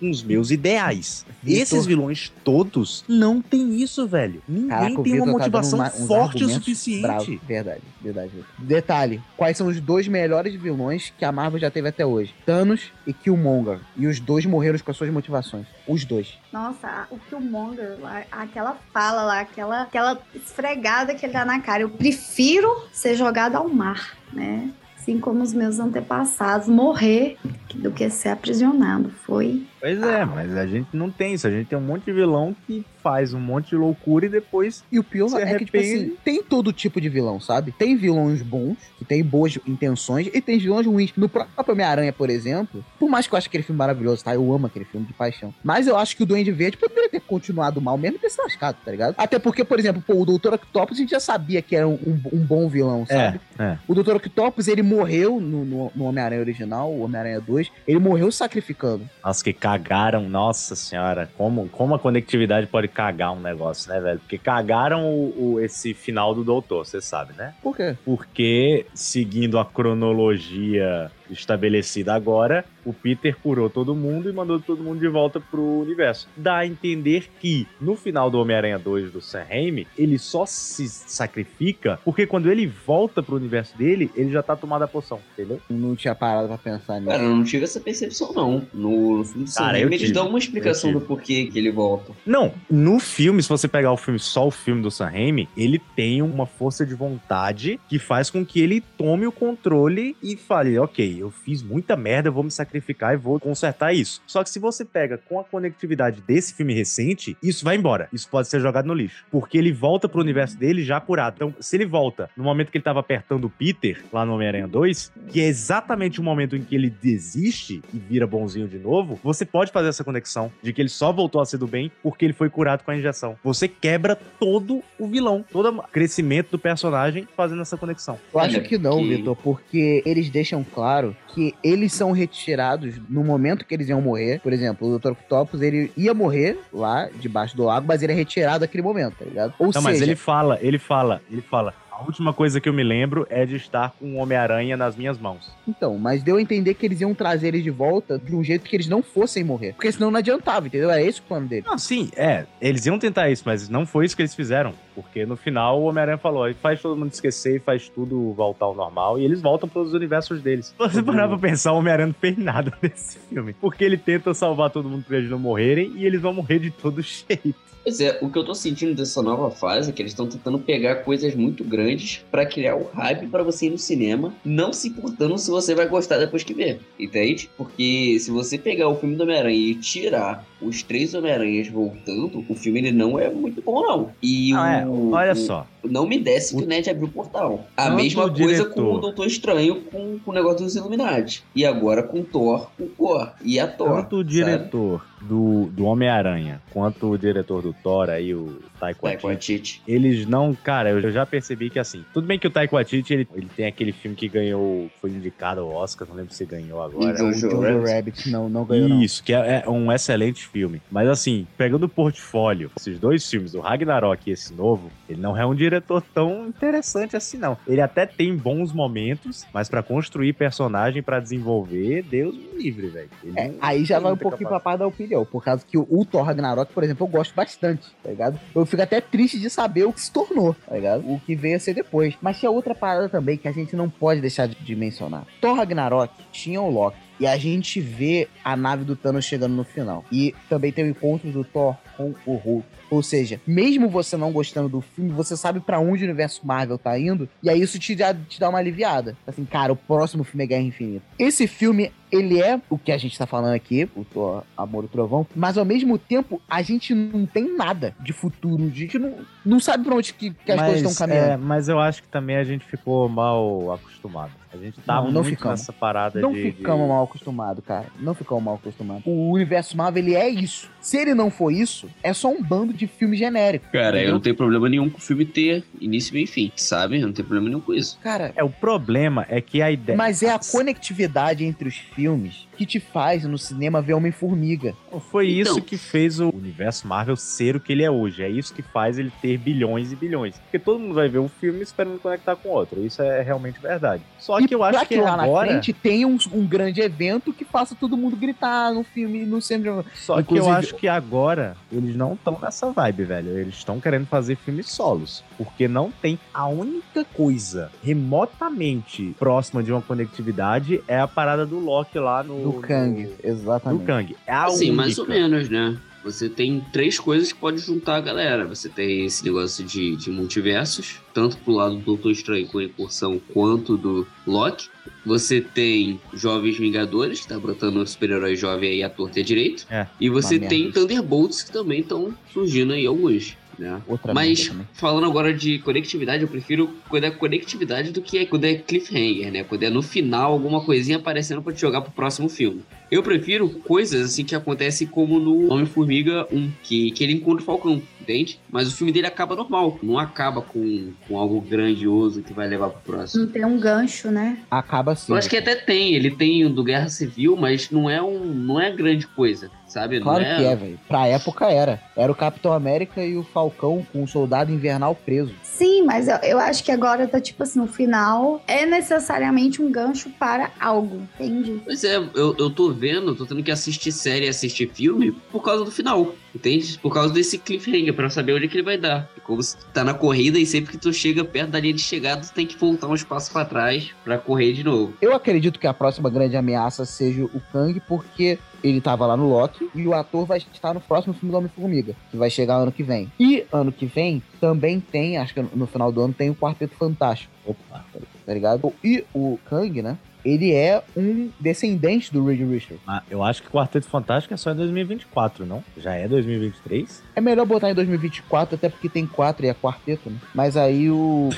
com os meus ideais. Vitor- Esses vilões todos não tem isso, velho. Ninguém Caraca, tem uma Vitor tá motivação dando uma- forte o suficiente. bravos. Verdade, verdade. Detalhe, quais são os dois melhores vilões que a Marvel já teve até hoje? Thanos e Killmonger. E os dois morreram com as suas motivações. Os dois. Nossa, o Killmonger, lá, aquela fala lá, aquela, aquela esfregada que ele dá na cara. Eu prefiro ser jogado ao mar, né? Assim como os meus antepassados, morrer do que ser aprisionado. Foi. Pois é, mas a gente não tem isso. A gente tem um monte de vilão que faz um monte de loucura e depois E o pior é que, tipo assim, tem todo tipo de vilão, sabe? Tem vilões bons, que tem boas intenções, e tem vilões ruins. No próprio Homem-Aranha, por exemplo, por mais que eu ache aquele filme maravilhoso, tá? Eu amo aquele filme de paixão. Mas eu acho que o Duende Verde poderia ter continuado mal mesmo e ter se lascado, tá ligado? Até porque, por exemplo, pô, o Dr. Octopus a gente já sabia que era um, um- um bom vilão, sabe? é. O Dr. Octopus, ele morreu no, no, no Homem-Aranha original, o Homem-Aranha 2, ele morreu sacrificando. Nossa, que cagaram, nossa senhora. Como, como a conectividade pode cagar um negócio, né, velho? Porque cagaram o, o- esse final do doutor, você sabe, né? Por quê? Porque, seguindo a cronologia estabelecida agora, o Peter curou todo mundo e mandou todo mundo de volta pro universo. Dá a entender que, no final do Homem-Aranha 2 do Sam Raimi, ele só se sacrifica porque quando ele volta pro universo dele, ele já tá tomado a poção, entendeu? Não tinha parado pra pensar nisso. Cara, eu não tive essa percepção, não. No, no filme do Sam Cara, eu Raimi, eles dão uma explicação do porquê que ele volta. Não, no filme, se você pegar o filme, só o filme do Sam Raimi, ele tem uma força de vontade que faz com que ele tome o controle e fale, ok, eu fiz muita merda, eu vou me sacrificar e vou consertar isso. Só que se você pega com a conectividade desse filme recente, isso vai embora. Isso pode ser jogado no lixo. Porque ele volta pro universo dele já curado. Então, se ele volta no momento que ele tava apertando o Peter, lá no Homem-Aranha 2, que é exatamente o momento em que ele desiste e vira bonzinho de novo, você pode fazer essa conexão de que ele só voltou a ser do bem porque ele foi curado com a injeção. Você quebra todo o vilão, todo o crescimento do personagem fazendo essa conexão. Eu acho que não, que- Vitor, porque eles deixam claro que eles são retirados no momento que eles iam morrer. Por exemplo, o Dr. Octopus, ele ia morrer lá debaixo do lago, mas ele é retirado naquele momento, tá ligado? Ou Não, seja, mas ele fala, ele fala, ele fala. A última coisa que eu me lembro é de estar com o Homem-Aranha nas minhas mãos. então, mas deu a entender que eles iam trazer eles de volta de um jeito que eles não fossem morrer. Porque senão não adiantava, entendeu? Era esse o plano dele. Não, sim, é. Eles iam tentar isso, mas não foi isso que eles fizeram. Porque no final o Homem-Aranha falou: "Aí faz todo mundo esquecer e faz tudo voltar ao normal. E eles voltam para os universos deles. Se você parar pra pensar, o Homem-Aranha não fez nada [laughs] nesse filme. Porque ele tenta salvar todo mundo pra eles não morrerem e eles vão morrer de todo [laughs] jeito. Pois é, o que eu tô sentindo dessa nova fase é que eles estão tentando pegar coisas muito grandes pra criar o hype pra você ir no cinema, não se importando se você vai gostar depois que ver, entende? Porque se você pegar o filme do Homem-Aranha e tirar os três Homem-Aranhas voltando, o filme ele não é muito bom não. E Não, é, o, olha só. Não me desce que o Ned abriu o portal. A Tanto mesma o coisa diretor. com o Doutor Estranho com, com o negócio dos Illuminati. E agora com Thor, com Thor. E a Thor. Tanto o sabe? diretor do, do Homem-Aranha quanto o diretor do Thor aí, o Taika Waititi, eles não, cara, eu já percebi que assim, tudo bem que o Taika Waititi, ele, ele tem aquele filme que ganhou, foi indicado ao Oscar, não lembro se ganhou agora. Jojo O Jojo Rabbit. Rabbit não, não ganhou, não. Isso, que é, é um excelente filme. Mas assim, pegando o portfólio, esses dois filmes, o Ragnarok e esse novo, ele não é um diretor tão interessante assim, não. Ele até tem bons momentos, mas pra construir personagem, pra desenvolver, Deus me livre, velho. É, aí já vai um pouquinho pra parte da opinião, por causa que o, o Thor Ragnarok, por exemplo, eu gosto bastante, tá ligado? Eu fico até triste de saber o que se tornou, tá ligado? O que veio a ser depois. Mas tinha outra parada também que a gente não pode deixar de, de mencionar. Thor Ragnarok tinha o Loki. E a gente vê a nave do Thanos chegando no final. E também tem o encontro do Thor com Hulk. Ou seja, mesmo você não gostando do filme, você sabe pra onde o universo Marvel tá indo, e aí isso te dá, te dá uma aliviada. Assim, cara, o próximo filme é Guerra Infinita. Esse filme, ele é o que a gente tá falando aqui, o Thor, Amor e Trovão, mas ao mesmo tempo, a gente não tem nada de futuro, a gente não, não sabe pra onde que, que as coisas estão caminhando. é, mas eu acho que também a gente ficou mal acostumado. A gente tá Não, não muito ficamos. nessa parada Não de... ficamos de- mal acostumados, cara. Não ficamos mal acostumados. O universo Marvel, ele é isso. Se ele não for isso, é só um bando de filme genérico. Cara, eu entendeu? não tenho problema nenhum com o filme ter início, meio e fim, sabe? Eu não tenho problema nenhum com isso. Cara, É, o problema é que a ideia... mas é a conectividade entre os filmes que te faz no cinema ver Homem-Formiga. Foi Então. isso que fez o universo Marvel ser o que ele é hoje. É isso que faz ele ter bilhões e bilhões. Porque todo mundo vai ver um filme esperando conectar com outro. Isso é realmente verdade. Só que eu acho que lá agora... na frente tem um, um grande evento que faça todo mundo gritar no filme, no cinema. Só que Inclusive- eu acho que agora eles não estão nessa vibe, velho. Eles estão querendo fazer filmes solos. Porque não tem a única coisa remotamente próxima de uma conectividade é a parada do Loki lá no. Do Kang, exatamente. Do Kang. É a Assim, única. mais ou menos, né? Você tem três coisas que pode juntar a galera. Você tem esse negócio de, de multiversos, tanto pro lado do Doutor Estranho com a incursão, quanto do Loki. Você tem Jovens Vingadores, que tá brotando um super-herói jovem aí à torta e à direito. É, e você tem merda. Thunderbolts, que também estão surgindo aí alguns. Né? Outra Mas falando agora de conectividade, eu prefiro quando é conectividade do que é quando é cliffhanger, né? Quando é no final alguma coisinha aparecendo pra te jogar pro próximo filme. Eu prefiro coisas assim que acontecem como no Homem-Formiga 1, que, que ele encontra o Falcão, entende? Mas o filme dele acaba normal, não acaba com, com algo grandioso que vai levar pro próximo. Não tem um gancho, né? Acaba assim. Eu acho que até tem, ele tem o do Guerra Civil, mas não é um, não é grande coisa, sabe? Claro não que é, velho. Pra época era. Era o Capitão América e o Falcão com o Soldado Invernal preso. Sim, mas eu, eu acho que agora tá tipo assim, no final é necessariamente um gancho para algo, entende? Pois é, eu, eu tô vendo, tô tendo que assistir série e assistir filme por causa do final, entende? Por causa desse cliffhanger, pra saber onde é que ele vai dar. E como você tá na corrida e sempre que tu chega perto da linha de chegada, tu tem que voltar um espaço pra trás pra correr de novo. Eu acredito que a próxima grande ameaça seja o Kang, porque ele tava lá no Loki e o ator vai estar no próximo filme do Homem-Formiga, que vai chegar ano que vem. E ano que vem também tem, acho que no final do ano, tem o Quarteto Fantástico. Opa. Tá ligado? E o Kang, né? Ele é um descendente do Reed Richards. Ah, eu acho que Quarteto Fantástico é só em 2024, não? Já é 2023? É melhor botar em 2024, até porque tem quatro e é quarteto, né? Mas aí o.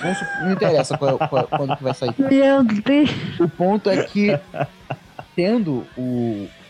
Não interessa qual- qual- quando que vai sair. Meu Deus. O ponto é que, tendo o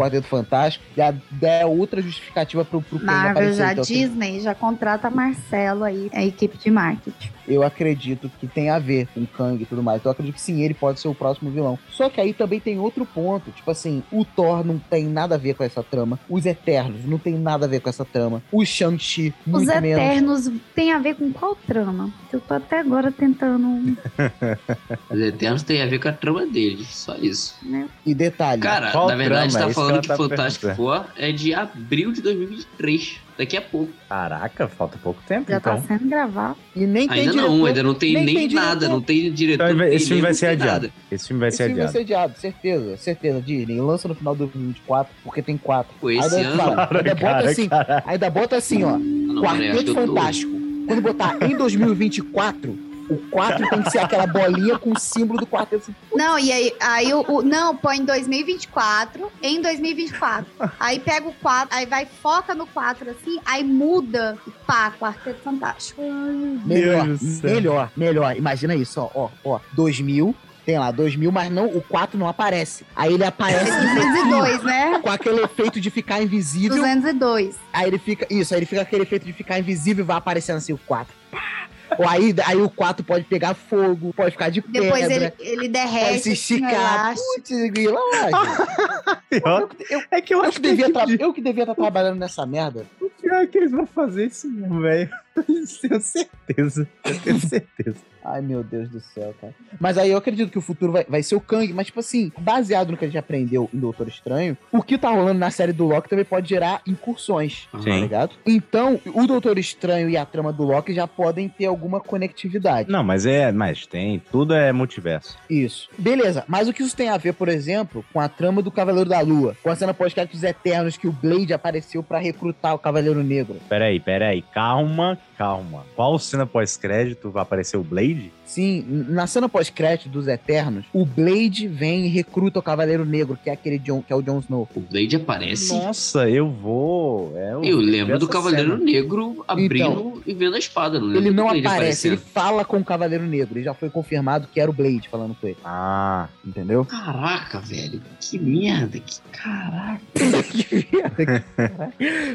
Quarteto Fantástico, já dá outra justificativa pro, pro Kang Marvel aparecer. já Então, Disney já contrata Marcelo aí, a equipe de marketing. eu acredito que tem a ver com o Kang e tudo mais. Então eu acredito que sim, ele pode ser o próximo vilão. Só que aí também tem outro ponto. Tipo assim, o Thor não tem nada a ver com essa trama. Os Eternos não tem nada a ver com essa trama. O Shang-Chi, Os muito menos. Eternos tem a ver com qual trama? Eu tô até agora tentando, [laughs] Os Eternos tem a ver com a trama dele, só isso. né? E detalhe, Cara, Qual na verdade, trama? tá falando que que ela tá Fantástico perguntando. Four é de abril de 2023, daqui a pouco. Caraca, falta pouco tempo, Já então. tá sendo gravado. e nem tem Ainda não, ainda não tem nem nem, tem nada, diretor. não tem diretor. Então, não esse filme vai ser não adiado. nada. Esse filme vai Esse ser filme vai adiado. ser adiado, certeza, certeza, Disney. Lança no final de 2024, porque tem quatro. Pô, esse Aí ano. fala, ainda bota Cara, assim, cara. ainda bota assim, ó. Não, acho que Quarteto tô- Fantástico. Quando botar em 2024, O 4 tem que ser aquela bolinha com o símbolo do quarteto. Não, e aí, aí o, o- Não, põe em 2024. Em 2024. aí pega o 4, aí vai, foca no 4 assim, aí muda. Pá, Quarteto Fantástico. melhor, melhor, melhor. Imagina isso, ó, ó, ó. 2000, tem lá, 2000, mas não, o 4 não aparece. Aí ele aparece É 202, né? com aquele efeito de ficar invisível. 202. Aí ele fica. Isso, aí ele fica aquele efeito de ficar invisível e vai aparecendo assim o 4. Pá. Ou aí, aí o 4 pode pegar fogo, pode ficar de Depois pedra, ele, ele pode derrete. se assim, esticar. Putz, grila, lá, gente. Pior eu, é que eu eu, acho que que devia tra- eu que devia estar trabalhando nessa merda. o pior é que eles vão fazer isso mesmo, velho. [laughs] Eu tenho certeza. Eu tenho certeza. Ai, meu Deus do céu, cara. Mas aí eu acredito que o futuro vai, vai ser o Kang. Mas, tipo assim, baseado no que a gente aprendeu em Doutor Estranho, o que tá rolando na série do Loki também pode gerar incursões. Tá Sim. ligado? Então, o Doutor Estranho e a trama do Loki já podem ter alguma conectividade. Não, mas é. Mas tem. Tudo é multiverso. Isso. Beleza, mas o que isso tem a ver, por exemplo, com a trama do Cavaleiro da Lua? Com a cena pós-crédito dos Eternos que o Blade apareceu pra recrutar o Cavaleiro Negro? Peraí, peraí. Calma, calma. Qual cena pós-crédito vai aparecer o Blade? Sim, na cena pós-crédito dos Eternos, o Blade vem e recruta o Cavaleiro Negro, que é aquele John, que é o Jon Snow. O Blade aparece. Nossa, eu vou. é, Eu lembro do Cavaleiro cena. Negro abrindo e vendo a espada. Não lembro Ele não aparece, ele aparecendo. fala com o Cavaleiro Negro. Ele já foi confirmado que era o Blade falando com ele, Ah, entendeu? Caraca, velho. Que merda. Que caraca. [laughs] que merda.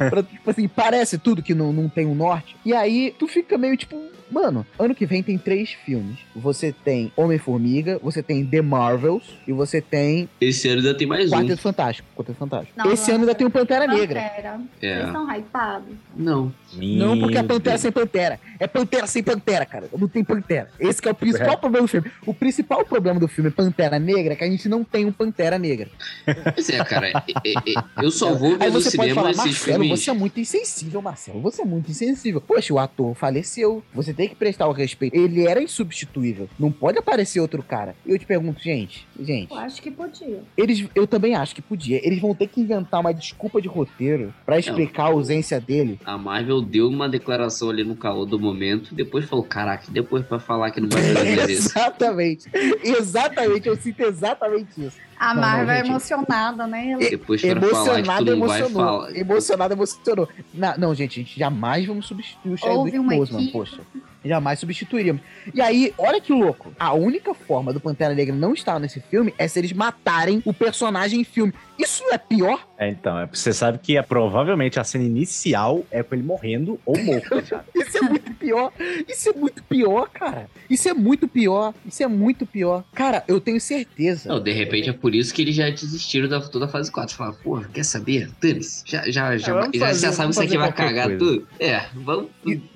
Pra- tipo assim, parece tudo que não, não tem um norte. E aí, tu fica meio tipo, mano, ano que vem tem três filmes. Você tem Homem-Formiga, você tem The Marvels e você tem Esse ano ainda tem mais um. Quarteto Fantástico. Quarteto Fantástico. Não, Esse não, ano ainda tem o Pantera Pantera. Negra. É. Vocês estão hypados. Não. Não porque é Meu Pantera Deus. sem Pantera. É Pantera sem Pantera, cara. Não tem Pantera. Esse que é o principal É. problema do filme. O principal problema do filme Pantera Negra é que a gente não tem um Pantera Negra. Pois é, cara. é- é- é- eu só vou ver Aí no você pode cinema falar, esses Marcelo, filmes. você é muito insensível, Marcelo. Você é muito insensível. Poxa, o ator faleceu. Você tem que prestar o respeito. Ele era insubstituível. Não pode aparecer outro cara. Eu te pergunto, gente, gente, Eu acho que podia. eles, eu também acho que podia. Eles vão ter que inventar uma desculpa de roteiro pra explicar a ausência dele. A Marvel deu uma declaração ali no caô do momento, depois falou, caraca, depois pra falar que não vai fazer isso. [laughs] exatamente. Exatamente. Eu sinto exatamente isso. A Não, não, Marvel é emocionada, né? Ela- Depois não vai emocionou. falar. Emocionado, emocionou. Na- não, gente, a gente jamais vamos substituir o Houve Chadwick uma Boseman, equipe. poxa. Jamais substituiríamos. E aí, olha que louco. A única forma do Pantera Negra não estar nesse filme é se eles matarem o personagem em filme. Isso não é pior? É, então, é, você sabe que é, provavelmente a cena inicial é com ele morrendo ou morto. [laughs] Isso é muito pior. Isso é muito pior, cara. Isso é muito pior. Isso é muito pior. Cara, eu tenho certeza. Não, de repente é por isso que eles já desistiram da toda a fase 4. Falaram, porra, quer saber? Dane-se. Já, já, já, É, já, fazer- já sabe isso aqui vai cagar coisa. tudo. É, vamos,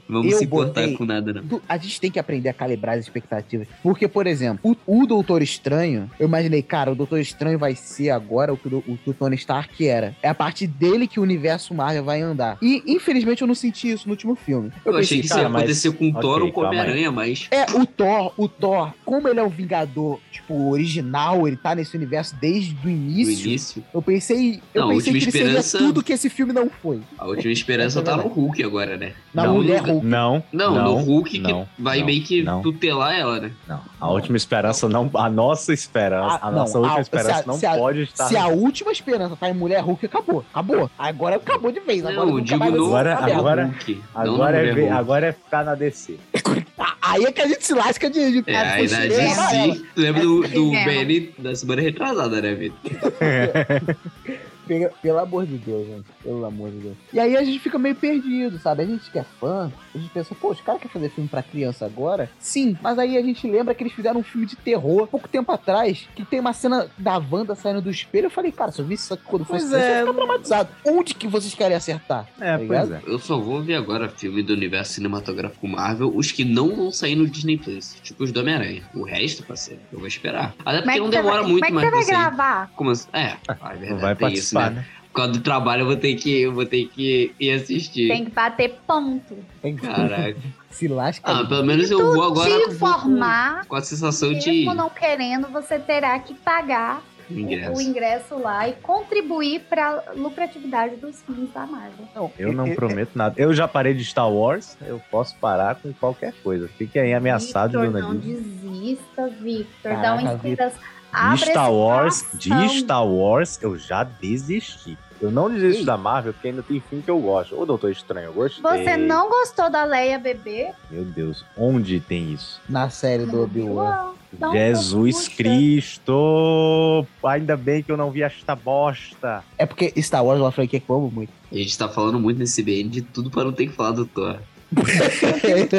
vamos eu se importar botei- com nada, não. Tu- A gente tem que aprender a calibrar as expectativas. Porque, por exemplo, o, o Doutor Estranho, eu imaginei, cara, o Doutor Estranho vai ser agora o que o, o que o Tony Stark era. É a partir dele que o universo Marvel vai andar. E, infelizmente, eu não senti isso no último filme. Eu, achei que isso ia acontecer com o ok, Thor ou com o. Homem-Aranha, mas. É, o Thor, o Thor, como ele é o Vingador, tipo, original, ele tá nesse universo desde o início. início, Eu pensei, eu Não, pensei que ele Esperança- seria tudo que esse filme não foi. a última esperança tá no. Hulk agora, né? Na Não, mulher nunca- Hulk. Não, Não, não, no Hulk que não, vai não, meio que não. tutelar ela, né? não. A última esperança não. A nossa esperança. Ah, a não, nossa última a- esperança a- não a- pode estar. Se a última esperança tá em mulher Hulk, acabou. Acabou. Agora acabou de vez. Agora Não, nunca digo no ser Agora- agora- Hulk. Agora é, Hulk. agora é ficar na DC. [laughs] Ah, Aí é que a gente se lasca de. de É, aí na. DC, tu lembra do, do É. Benny da semana retrasada, né, Vitor? [laughs] [laughs] Pelo, pelo amor de Deus, gente. Pelo amor de Deus. E aí a gente fica meio perdido, sabe? A gente que é fã, a gente pensa, pô, os caras querem fazer filme pra criança agora? Sim, mas aí a gente lembra que eles fizeram um filme de terror pouco tempo atrás, que tem uma cena da Wanda saindo do espelho. Eu falei, cara, se eu vi isso aqui quando fosse Pois criança, eu é. ia ficar traumatizado. Onde que vocês querem acertar? É, Tá pois ligado? é. Eu só vou ver agora filme do universo cinematográfico Marvel, os que não vão sair no Disney Plus, tipo os do Homem-Aranha. O resto, parceiro, eu vou esperar. Até Como porque é que não demora vai- muito é mais que você vai gravar? Como assim? É, ah, é verdade, Não vai tem isso, participar, né? né? Por causa do trabalho eu vou ter que, eu vou ter que ir assistir. Tem que bater ponto. Tem que Caraca. [laughs] se lasca. Ah, pelo menos eu vou agora com, informar, com a sensação de. mesmo não querendo, você terá que pagar Ingresso. o ingresso lá e contribuir para lucratividade dos filmes da Marvel. Não, Eu não prometo nada. Eu já parei de Star Wars, eu posso parar com qualquer coisa. Fique aí ameaçado, Victor, dona não Disney. desista, Victor. Dá Caraca, uma inspiração. De Star Wars, de. Star Wars, eu já desisti. Eu não desisto da Marvel, porque ainda tem filme que eu gosto. O Doutor Estranho, eu gostei. Você não gostou da Leia bebê? Meu Deus, onde tem isso? Na série do Obi-Wan. Jesus puxa. Cristo! Ainda bem que eu não vi esta bosta. É porque Star Wars é uma franquia que eu amo muito. A gente tá falando muito nesse BN de tudo pra não ter que falar [laughs] do Thor.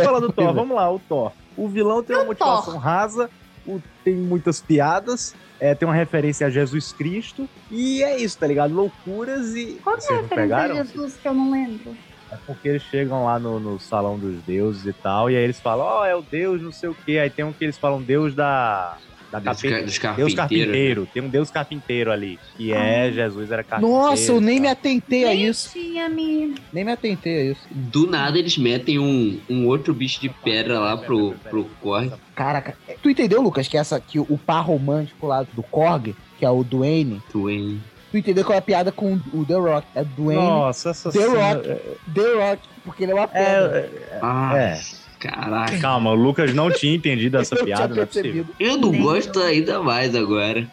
Fala do Thor, vamos lá, o Thor. O vilão tem uma motivação rasa, tem muitas piadas, é, tem uma referência a Jesus Cristo, e é isso, tá ligado? Loucuras e. Qual que é a referência pegaram? de Jesus que eu não lembro? É porque eles chegam lá no, no salão dos deuses e tal, e aí eles falam, ó, é o deus não sei o quê. Aí tem um que eles falam, deus da. Da Dos, carpinteira. ca- dos Deus carpinteiros. carpinteiro, tem um Deus carpinteiro ali, que é Ah. Jesus era carpinteiro. Nossa, eu nem me tá? atentei a isso. tinha me... Nem me atentei a isso. Do nada eles metem um, um outro bicho de pedra lá pro, pro Korg. Caraca, tu entendeu, Lucas, que essa que o par romântico lá do Korg, que é o Dwayne, Twain. tu entendeu qual é a piada com o The Rock? É Dwayne Nossa, essa The cena- Rock. The Rock, porque ele é uma pedra. É, Ah, É. caraca. calma, o Lucas não tinha entendido essa Eu piada, não é. Eu não Nem gosto ainda mais agora.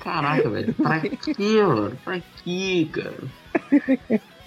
Caraca, velho. Pra [laughs] quê, mano? Pra quê, cara?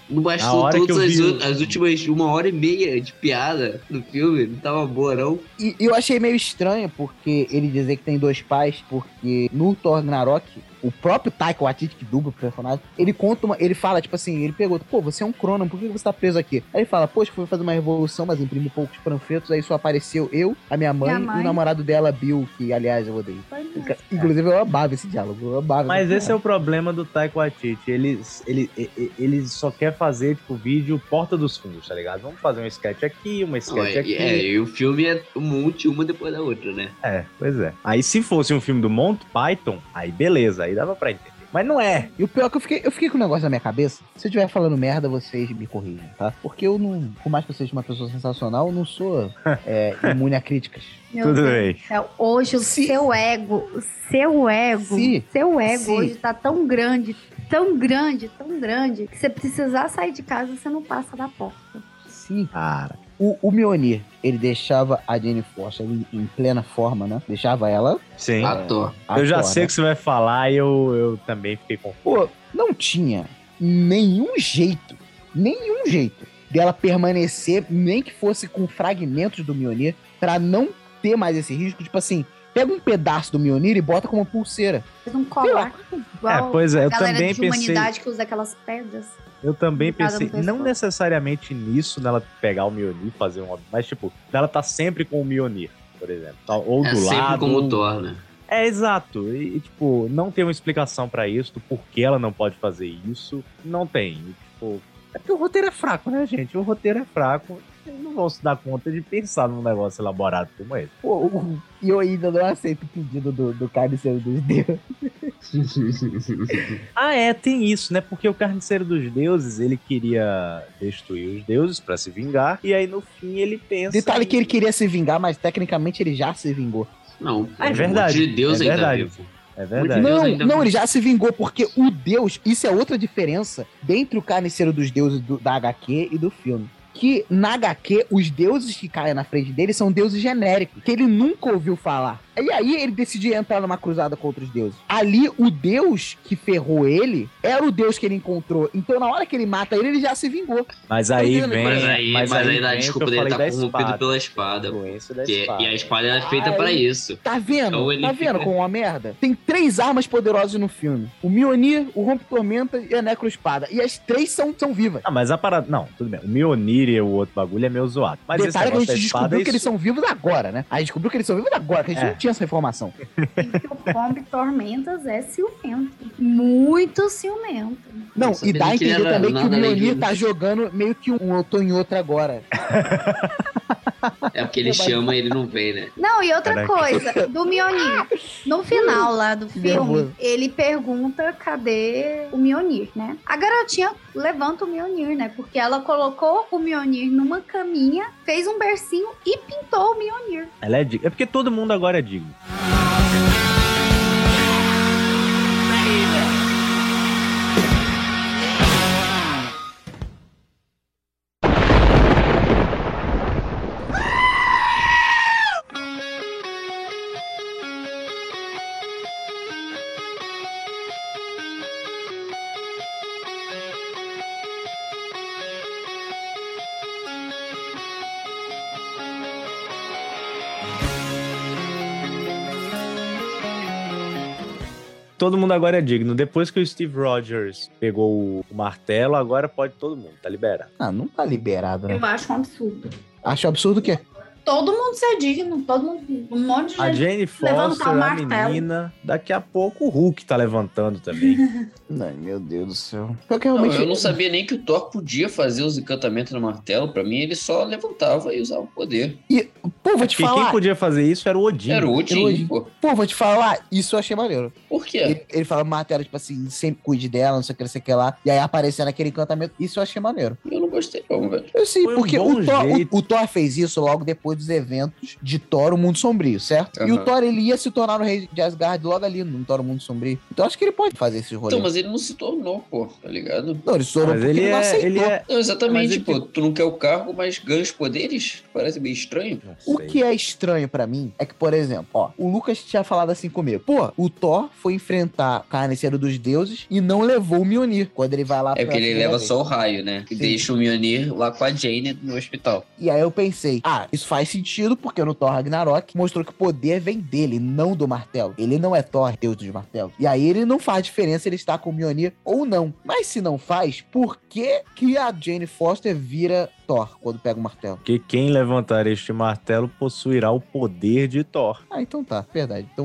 Não bastou que todas eu as, vi as últimas uma hora e meia de piada no filme. Não tava boa, não. E e eu achei meio estranho porque ele dizer que tem dois pais, porque no Thor Ragnarok, o próprio Taika Waititi, que dubla o personagem, ele conta uma, ele fala, tipo assim, ele pergunta, pô, você é um Cronan, por que você tá preso aqui? Aí ele fala, poxa, fui fazer uma revolução, mas imprimi poucos panfletos, aí só apareceu eu, a minha mãe, Minha mãe. e o namorado dela, Bill, que aliás eu odeio. Mesmo. Inclusive eu amava esse diálogo, eu amava. Mas esse é o problema do Taika Waititi. Ele, ele, ele, só quer fazer, tipo, vídeo porta dos fundos, tá ligado? Vamos fazer um sketch aqui, uma Não, sketch é, aqui. é, e o filme é um monte, uma depois da outra, né? É, pois é. Aí se fosse um filme do Monty Python, aí beleza, aí dava pra entender. Mas não é. E o pior é que eu fiquei, eu fiquei com um negócio na minha cabeça. Se eu estiver falando merda, vocês me corrigem, tá? Porque eu não, por mais que eu seja uma pessoa sensacional, eu não sou [laughs] é, imune a críticas. Meu Tudo Deus bem. Hoje o Se- seu ego, o seu ego, Se- seu ego se- hoje tá tão grande, tão grande, tão grande, que você precisar sair de casa, você não passa da porta. Sim. Cara, O, o Mjolnir, ele deixava a Jane Foster em, em plena forma, né? Deixava ela. sim. À toa. à eu já sei o né? que você vai falar e eu, eu também fiquei confuso. Pô, não tinha nenhum jeito, nenhum jeito dela permanecer, nem que fosse com fragmentos do Mjolnir, pra não ter mais esse risco. Tipo assim, pega um pedaço do Mjolnir e bota como pulseira. Fez um colar É, pois é, a eu galera também de pensei. humanidade que usa aquelas pedras. Eu também pensei, não necessariamente nisso, nela pegar o Mjolnir, fazer um. Mas, tipo, dela tá sempre com o Mjolnir, por exemplo. Tá- Ou É do sempre lado. como o Thor, né? É, exato. E, e, tipo, não tem uma explicação pra isso, do porquê ela não pode fazer isso. Não tem. E, tipo, é porque o roteiro é fraco, né, gente? O roteiro é fraco. Eles não vão se dar conta de pensar num negócio elaborado como esse. Pô, o- e eu ainda não aceito o pedido do, do Carniceiro dos Deuses. [laughs] Ah, é, tem isso, né? Porque o Carniceiro dos Deuses, ele queria destruir os deuses pra se vingar. E aí, no fim, ele pensa. Detalhe em- que ele queria se vingar, mas tecnicamente ele já se vingou. Não, Ah, é verdade, de Deus é ainda verdade. vivo. É verdade. Não, não, ele já se vingou, porque o Deus, isso é outra diferença dentre o Carniceiro dos Deuses do- da HQ e do filme. Que na HQ, os deuses que caem na frente dele são deuses genéricos, que ele nunca ouviu falar. E aí ele decidiu entrar numa cruzada contra os deuses. Ali, o deus que ferrou ele era o deus que ele encontrou. Então, na hora que ele mata ele, ele já se vingou. Mas aí vem. Mas aí, mas aí, dá vem o desculpa dele tá corrompido espada. pela espada. Que- espada. e a espada é feita pra isso. Tá vendo? Então tá vendo fica- como é uma merda? Tem três armas poderosas no filme: o Mjolnir, o Rompe Tormenta e a Necroespada. E as três são, são vivas. Ah, mas a parada. Não, tudo bem. O Mionir e o outro bagulho é meio zoado. Mas esse Detalhe que a gente espada descobriu é que eles são vivos agora, né? A gente descobriu que eles são vivos agora, que a gente É. não tinha essa informação. E que o Pombe Tormentas é ciumento. Muito ciumento. Não, e dá a entender era também que o de- tá jogando meio que um eu tô em outra agora. É porque ele chama e ele não vem, né? Não, e outra Caraca. coisa, do Mionir. No final lá do filme, ele pergunta cadê o Mionir, né? A garotinha levanta o Mionir, né? Porque ela colocou o Mionir numa caminha, fez um bercinho e pintou o Mionir. Ela é digna. É porque todo mundo agora é digno. Todo mundo agora é digno. Depois que o Steve Rogers pegou o martelo, agora pode todo mundo, tá liberado. Ah, não tá liberado, né? Eu acho um absurdo. Acho absurdo o quê? Todo mundo ser digno, todo mundo, um monte de A gente. Jane levantar Foster, o a martelo. menina, daqui a pouco o Hulk tá levantando também. [laughs] Ai, meu Deus do céu. Pior que Não, realmente. eu não sabia nem que o Thor podia fazer os encantamentos no martelo. Pra mim, ele só levantava e usava o poder. E, pô, vou te Porque quem falar. podia fazer isso era o Odin. Era o Odin. Odin, pô. Pô, vou te falar. Isso eu achei maneiro. Por quê? Ele, ele fala martelo, tipo assim, sempre cuide dela, não sei o que, não sei o que lá. E aí aparecendo aquele encantamento. Isso eu achei maneiro. Eu não gostei, não, velho. Eu sim, Foi um porque bom o Thor, jeito. o, o Thor fez isso logo depois dos eventos de Thor, o Mundo Sombrio, certo? E o. Thor, ele ia se tornar o rei de Asgard logo ali, no Thor, o Mundo Sombrio. Então acho que ele pode fazer esse rolê. Então, mas ele não se tornou, pô, tá ligado? Não, ele estourou Mas porque ele ele não é, aceitou. ele é. Não, exatamente, ele pô. Tu não quer o cargo, mas ganha os poderes? Parece meio estranho. O que é estranho pra mim é que, por exemplo, ó, o Lucas tinha falado assim comigo. Pô, o Thor foi enfrentar o carniceiro dos deuses e não levou o Mjolnir quando ele vai lá É porque ele leva vez. só o raio, né? E Sim. deixa o Mjolnir lá com a Jane no hospital. E aí eu pensei, ah, isso faz sentido porque no Thor Ragnarok mostrou que o poder vem dele, não do martelo. Ele não é Thor, deus dos martelos. E aí ele não faz diferença ele estar com o Mjolnir ou não. Mas se não faz, por que que a Jane Foster vira Thor quando pega o martelo? Porque quem levantar este martelo possuirá o poder de Thor. Ah, então tá, verdade. Então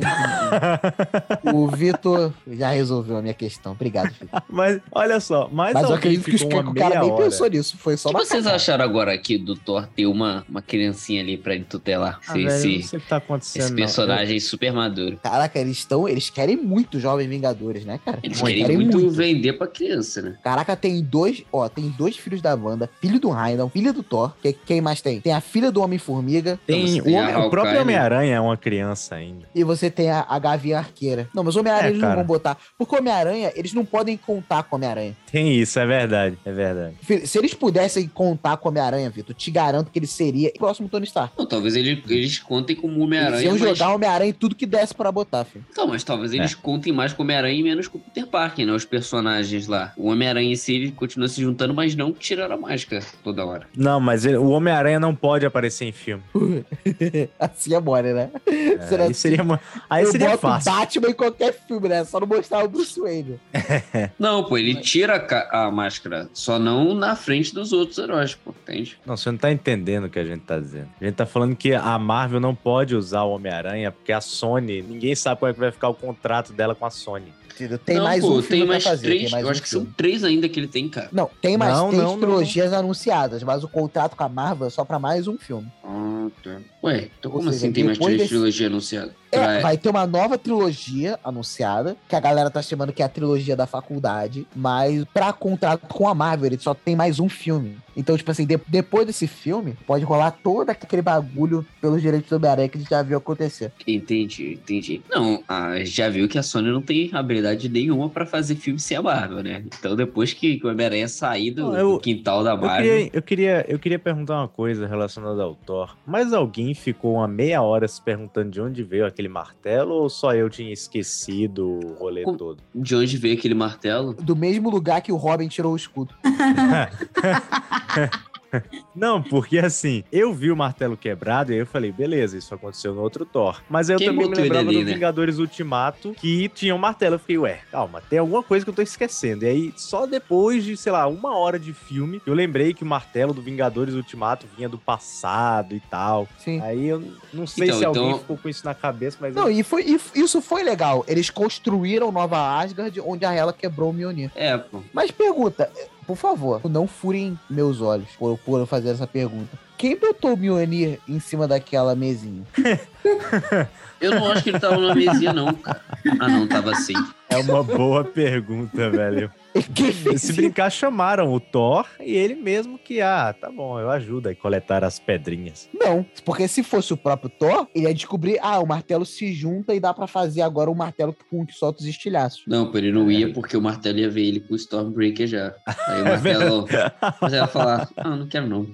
o Vitor já resolveu a minha questão. Obrigado, Vitor. [laughs] Mas olha só, mais Mas eu acredito que, que o cara nem pensou nisso. Foi só O que uma vocês cagada. acharam agora aqui do Thor ter uma, uma criancinha ali pra ele tutelar? Ah, Esse, velho, esse, não sei o que tá acontecendo. esse não. personagem super maduro. Caraca, eles estão. Eles querem muito Jovens Vingadores, né, cara? Eles querem muito, vender pra criança, né? Caraca, tem dois, ó, tem dois filhos da Wanda, filho do Ryan, filho do Thor. Que, quem mais tem? Tem a filha do Homem-Formiga Tem, Então, você o, homem- o próprio? Homem-Aranha é uma criança ainda. e você tem a, a Gavinha Arqueira. Não, mas Homem-Aranha É, eles não cara. vão botar. Porque Homem-Aranha, eles não podem contar com Homem-Aranha. Tem isso, é verdade, é verdade. Se eles pudessem contar com Homem-Aranha, Vitor, te garanto que ele seria o próximo Tony Stark. Não, talvez ele- eles contem como Eles Homem-Aranha. iam mas- jogar Homem-Aranha em tudo que desse pra botar, filho. Então, mas talvez eles contem mais com o Homem-Aranha e menos com o Peter Parker, né? Os personagens lá. O Homem-Aranha em si, ele continua se juntando, mas não tirando a máscara toda hora. Não, mas ele- o Homem-Aranha não pode aparecer em filme. [laughs] assim é mole, né? É, Será aí seria, uma- aí Eu seria boto fácil. Batman em qualquer filme, né? Só não mostrar o Bruce Wayne. [laughs] Não, pô, ele tira a, a máscara, só não na frente dos outros heróis, pô, entende? Não, você não tá entendendo o que a gente tá dizendo. A gente tá falando que a Marvel não pode usar o Homem-Aranha porque a Sony, ninguém sabe como é que vai ficar o contrato dela com a Sony. Entendeu? Tem não, mais pô, um filme tem mais pra fazer. três, tem mais eu um acho que filme. são três ainda que ele tem, cara. Não, tem mais Não, três não, não. trilogias anunciadas, mas o contrato com a Marvel é só pra mais um filme. Ah, tá. Ué, então Ou como seja, assim tem mais três desse- trilogias anunciadas? É, vai ter uma nova trilogia anunciada, que a galera tá chamando que é a trilogia da faculdade, mas pra contrato com a Marvel, ele só tem mais um filme. Então, tipo assim, de- depois desse filme, pode rolar todo aquele bagulho pelos direitos do Homem-Aranha que a gente já viu acontecer. Entendi, entendi. Não, a, já viu que a Sony não tem habilidade nenhuma pra fazer filme sem a Marvel, né? Então depois que, que o Homem-Aranha sair do, Não, eu- do quintal da Eu Marvel... queria, eu, queria, eu queria perguntar uma coisa relacionada ao Thor. Mas alguém ficou uma meia hora se perguntando de onde veio aquele martelo ou só eu tinha esquecido o rolê Com- todo? De onde veio aquele martelo? Do mesmo lugar que o Robin tirou o escudo. [laughs] [laughs] Não, porque assim, eu vi o martelo quebrado e aí eu falei, beleza, isso aconteceu no outro Thor. Mas aí eu Quem também me lembrava ali, do né? Vingadores Ultimato que tinha um martelo. Eu fiquei, ué, calma, tem alguma coisa que eu tô esquecendo. E aí, só depois de, sei lá, uma hora de filme, eu lembrei que o martelo do Vingadores Ultimato vinha do passado e tal. Sim. Aí eu não sei Então, se alguém então- ficou com isso na cabeça, mas Não, e, foi, e isso foi legal. Eles construíram Nova Asgard, onde a Hela quebrou o Mjolnir. É, pô. Mas pergunta, por favor, não furem meus olhos por, por eu fazer essa pergunta. Quem botou o Mjolnir em cima daquela mesinha? [laughs] Eu não acho que ele tava numa mesinha, não, cara. Ah, não, tava assim. é uma boa pergunta, velho. [laughs] Se brincar, chamaram o Thor e ele mesmo que, ah, tá bom, eu ajudo a coletar as pedrinhas. Não, porque se fosse o próprio Thor, ele ia descobrir, ah, o martelo se junta e dá pra fazer agora um martelo com que solta os estilhaços. Não, ele não ia porque o martelo ia ver ele com o Stormbreaker já. Aí o [laughs] martelo... Mas ela ia falar, ah, não quero não.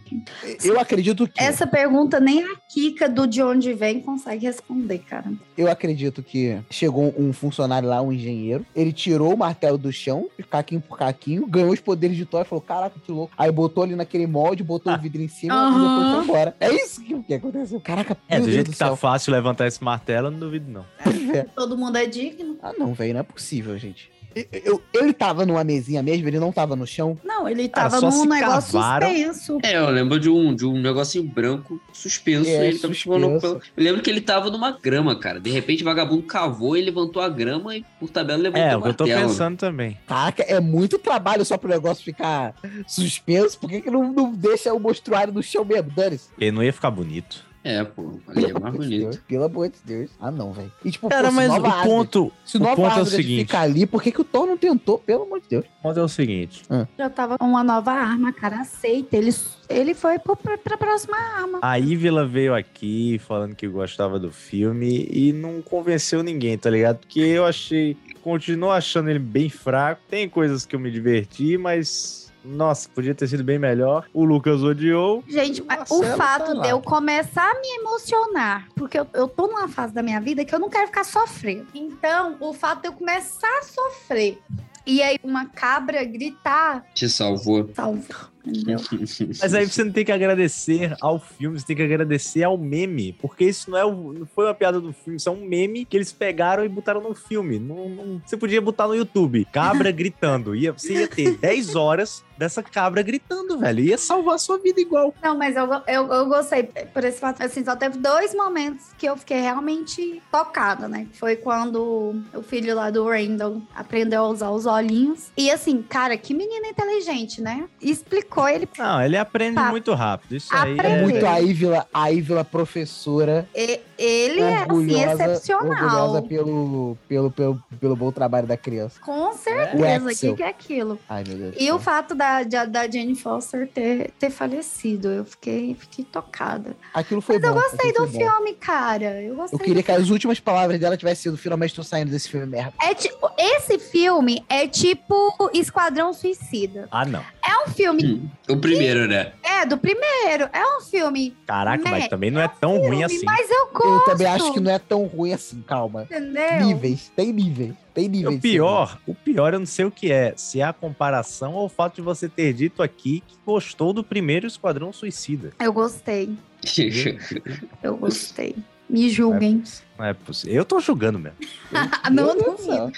Eu acredito que Essa pergunta nem a Kika do de onde vem consegue responder, cara. eu acredito que chegou um funcionário lá, um engenheiro, ele tirou o martelo do chão, caquinho por caquinho, ganhou os poderes de Thor e falou: caraca, que louco. Aí botou ali naquele molde, botou o vidro em cima e depois Aham. foi embora. É isso que, que aconteceu. Caraca, É, do Deus jeito do que tá céu. fácil levantar esse martelo, eu não duvido, não. [laughs] Todo mundo é digno. Ah, não, velho, não é possível, gente. Eu- ele tava numa mesinha mesmo, ele não tava no chão. Não, ele tava num se negócio cavaram. suspenso. É, eu lembro de um, de um negocinho branco suspenso. É, ele tava suspenso. Eu lembro que ele tava numa grama, cara. De repente, o vagabundo cavou e levantou a grama e, por tabela, levantou É, o que eu tô pensando também. Caraca, é muito trabalho só pro negócio ficar suspenso. Por que, que não, não deixa o monstruário no chão mesmo? Dane-se. Porque não ia ficar bonito. É, pô. Ali é mais amor de bonito. Deus, Pelo amor de Deus. Ah, não, velho. E tipo, Cara, pô, mas Nova o Asgard- ponto, Se o Nova ponto é o seguinte. fica ali, por que, que o Thor não tentou? Pelo amor de Deus. o ponto é o seguinte. Já tava com uma nova arma, cara. Aceita. Ele, ele foi pro, pra, pra próxima arma. A Ívila veio aqui falando que gostava do filme e não convenceu ninguém, tá ligado? Porque eu achei. Continuo achando ele bem fraco. Tem coisas que eu me diverti, mas. Nossa, podia ter sido bem melhor. O Lucas odiou. Gente, mas o Marcelo fato tá de eu começar a me emocionar, porque eu, eu tô numa fase da minha vida que eu não quero ficar sofrendo. Então, o fato de eu começar a sofrer e aí uma cabra gritar, Te salvou. salva, entendeu? [laughs] Mas aí você não tem que agradecer ao filme, você tem que agradecer ao meme. Porque isso não, é o- não foi uma piada do filme, isso é um meme que eles pegaram e botaram no filme. Não, não- você podia botar no YouTube, cabra [laughs] gritando. Ia, você ia ter 10 horas dessa cabra gritando, velho. Ia salvar a sua vida igual. Não, mas eu, eu, eu gostei por esse fato. Assim, só teve dois momentos que eu fiquei realmente tocada, né? Foi quando o filho lá do Randall aprendeu a usar os olhinhos. E assim, cara, que menino inteligente, né? Explicou ele. Não, ele aprende Tá. muito rápido. Isso aí é... Muito a Ívila, a Ívila professora, e- Ele é, assim, excepcional. orgulhosa pelo, pelo, pelo, pelo bom trabalho da criança. Com O certeza, o Axel. que, que é aquilo? Ai, meu Deus. E o fato da, da, da Jane Foster ter, ter falecido, eu fiquei, fiquei tocada. Aquilo foi Mas eu bom. gostei aquilo do foi bom. filme, cara. Eu gostei Eu queria que as últimas palavras dela tivessem sido finalmente tô saindo desse filme merda. É tipo, esse filme é tipo Esquadrão Suicida. Ah, não. É um filme, Hum, O primeiro, né? é do primeiro, é um filme, Caraca, Né? mas também não é tão ruim filme, assim. mas eu Eu gosto, também acho que não é tão ruim assim, calma. entendeu? Níveis, tem níveis. Tem níveis. O pior, o pior eu não sei o que é. Se é a comparação ou o fato de você ter dito aqui que gostou do primeiro Esquadrão Suicida. Eu gostei, [laughs] eu gostei. Me julguem. Não é possível. Eu tô julgando mesmo. [laughs] Não, não. Céu.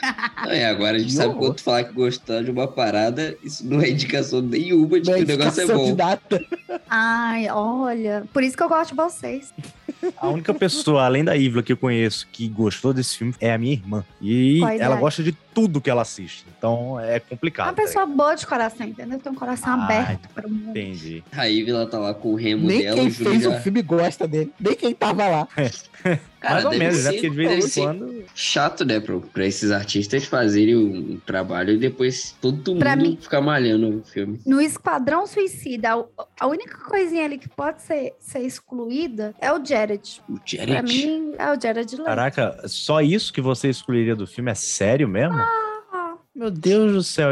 Não, é, agora a gente Que sabe quando tu falar que gostar de uma parada, isso não é indicação nenhuma de Não que é o negócio é bom. data. Ai, olha, por isso que eu gosto de vocês. A única pessoa, além da Ivla, que eu conheço que gostou desse filme é a minha irmã. E ela é. gosta de tudo que ela assiste. Então é É complicado. uma pessoa boa de coração, entendeu? Tem um coração Ah, aberto para o tá? mundo. Entendi. A Ivy, tá lá com o remo Nem dela, quem o Júlio fez já... o filme gosta dele. Nem quem tava lá. [laughs] Cara, Mais ou menos, né? Porque de vez em quando. chato, né, pra, pra esses artistas fazerem um, trabalho e depois todo Pra mundo mim- ficar malhando o filme. No Esquadrão Suicida, a- única coisinha ali que pode ser, ser excluída é o Jared. O Pra Jared. mim, é o Jared Leto. Caraca, só isso que você excluiria do filme é sério mesmo? Ah, Meu Deus do céu,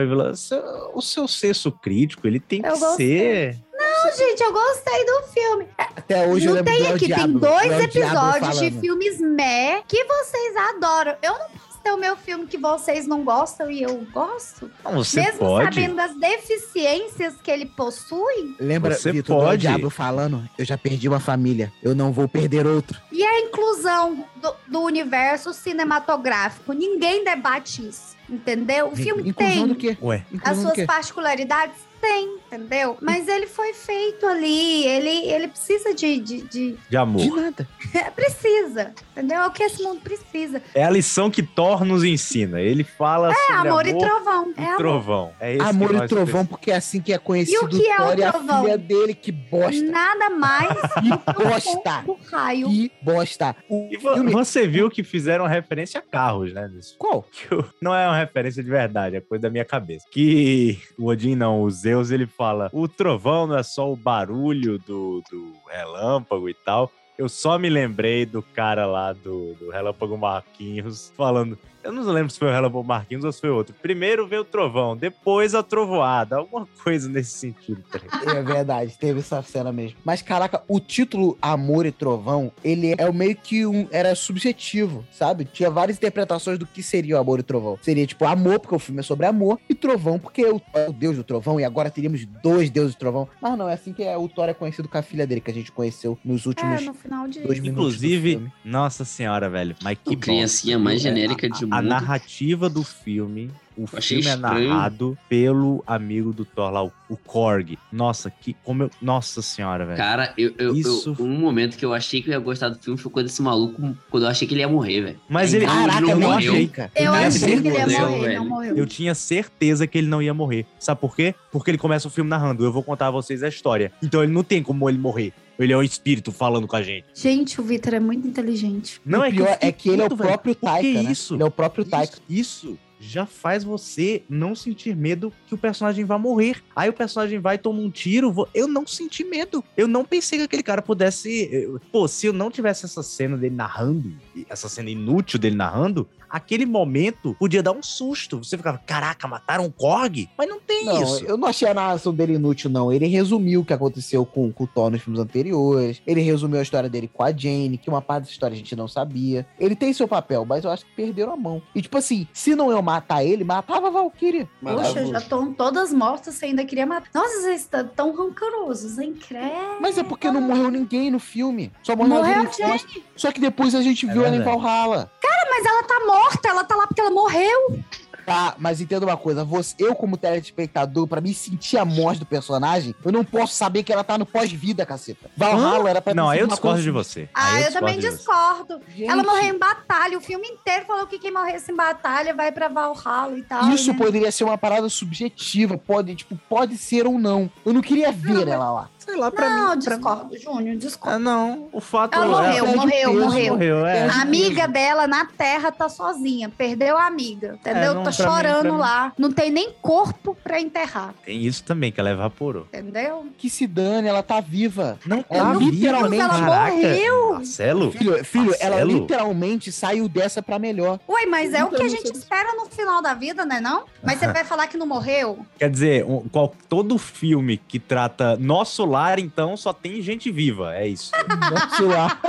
O seu senso crítico, ele tem que Eu gostei. ser. Não, gente, eu gostei do filme. Até hoje eu não lembro tem do aqui, tem dois do episódios de filmes meh que vocês adoram. Eu não posso ter o meu filme que vocês não gostam e eu gosto. Não, você Mesmo pode. sabendo das deficiências que ele possui. Lembra, Você Vitor, do pode. Diablo falando? Eu já perdi uma família, eu não vou perder outro. E a inclusão do, do universo cinematográfico. Ninguém debate isso. Entendeu? O filme Inclusão tem do quê? Ué, as Inclusão do suas quê? particularidades. Tem, entendeu? Mas ele foi feito ali. Ele, ele precisa de, de, de- de amor. De nada. [laughs] Precisa. Entendeu? É o que esse mundo precisa. É a lição que Thor nos ensina. Ele fala É sobre amor, e trovão. e É amor. trovão. É esse Amor e Trovão, porque é assim que é conhecido que é o Thor e a Trovão? filha dele, que bosta. Nada mais [laughs] Que bosta. do raio. Que bosta. O E filme... você viu que fizeram referência a carros, né? Nisso. Qual? Que o- Não é uma referência de verdade, é coisa da minha cabeça. Que o Odin não, o Zeus, ele fala: o trovão não é só o barulho do, do relâmpago e tal. Eu só me lembrei do cara lá do, do Relâmpago Marquinhos falando: Eu não lembro se foi o Relâmpago Marquinhos ou se foi outro. Primeiro veio o trovão, depois a trovoada. Alguma coisa nesse sentido. tá? É verdade, teve essa cena mesmo. Mas caraca, o título Amor e Trovão, ele é o meio que um. Era subjetivo, sabe? Tinha várias interpretações do que seria o Amor e Trovão. Seria tipo amor, porque o filme é sobre amor, e trovão, porque o, é o deus do trovão, e agora teríamos dois deuses do trovão. Mas não, é assim que é, o Thor é conhecido com a filha dele, que a gente conheceu nos últimos É, no final de. dois minutos. do Inclusive, filme. nossa senhora, velho. Mas que Que criancinha mais viu? genérica de A mundo. narrativa do filme. O Achei filme é estranho. narrado pelo amigo do Thor lá, o, Korg. Nossa, que como eu. Nossa senhora, velho. Cara, eu, eu, Isso- eu- um momento que eu achei que eu ia gostar do filme foi quando esse maluco, quando eu achei que ele ia morrer, velho. Mas ele- Caraca, não nem morreu. achei, cara. Eu achei que ele ia morreu, morrer, não morreu. Eu tinha certeza que ele não ia morrer. Sabe por quê? Porque ele começa o filme narrando. Eu vou contar a vocês a história. Então ele não tem como ele morrer. Ele é um espírito falando com a gente. Gente, o Vitor é muito inteligente. Não o é pior fiquei é que ele é o velho. próprio que Taika, né? isso? Ele é o próprio Taika. Isso, isso já faz você não sentir medo que o personagem vai morrer. Aí o personagem vai tomar um tiro. Eu não senti medo. Eu não pensei que aquele cara pudesse. Pô, se eu não tivesse essa cena dele narrando, essa cena inútil dele narrando, aquele momento podia dar um susto. Você ficava, caraca, mataram um Korg? Mas não tem Não, isso. eu não achei a narração dele inútil, não. Ele resumiu o que aconteceu com, com o Thor nos filmes anteriores. Ele resumiu a história dele com a Jane, que uma parte da história a gente não sabia. Ele tem seu papel, mas eu acho que perderam a mão. E tipo assim, se não eu matar ele, matava a Valkyria. Poxa, já estão todas mortas, você ainda queria matar. Nossa, vocês estão tão rancorosos, hein? Credo. Mas é porque não morreu ninguém no filme. Só morreu, Morreu a Jane Foster. Só que depois a gente É viu ela em verdade. Valhalla. Mas ela tá morta, ela tá lá porque ela morreu. Tá, mas entenda uma coisa, você, eu como telespectador, pra me sentir a morte do personagem, eu não posso saber que ela tá no pós-vida, caceta. Valhalla era pra Não, eu uma discordo coisa de você. Ah, Aí eu, também discordo. Gente, Ela morreu em batalha. O filme inteiro falou que quem morresse em batalha vai pra Valhalla e tal. Isso né? poderia ser uma parada subjetiva, pode, tipo, pode ser ou não. Eu não queria ver Não, ela lá. Sei lá, pra Não, mim. pra- discordo, Júnior, discordo. Ah, não. O fato Ela morreu, perde morreu, peso, morreu. morreu, é. A amiga peso. dela na terra tá sozinha, perdeu a amiga, entendeu? É, não, tá mim- chorando mim- lá. Não tem nem corpo pra enterrar, Tem isso também, que ela evaporou. entendeu? Que se dane, ela tá viva. Não Ela tá literalmente- ela Caraca, morreu. Marcelo? Filho, filho ela Marcelo? literalmente saiu dessa pra melhor. Ué, mas é o que a Então, gente espera no final da vida, né não? Mas você vai falar que não morreu? Quer dizer, um- qual- todo filme que trata nosso lar, então, só tem gente viva. É isso. Nossa, [laughs] lá.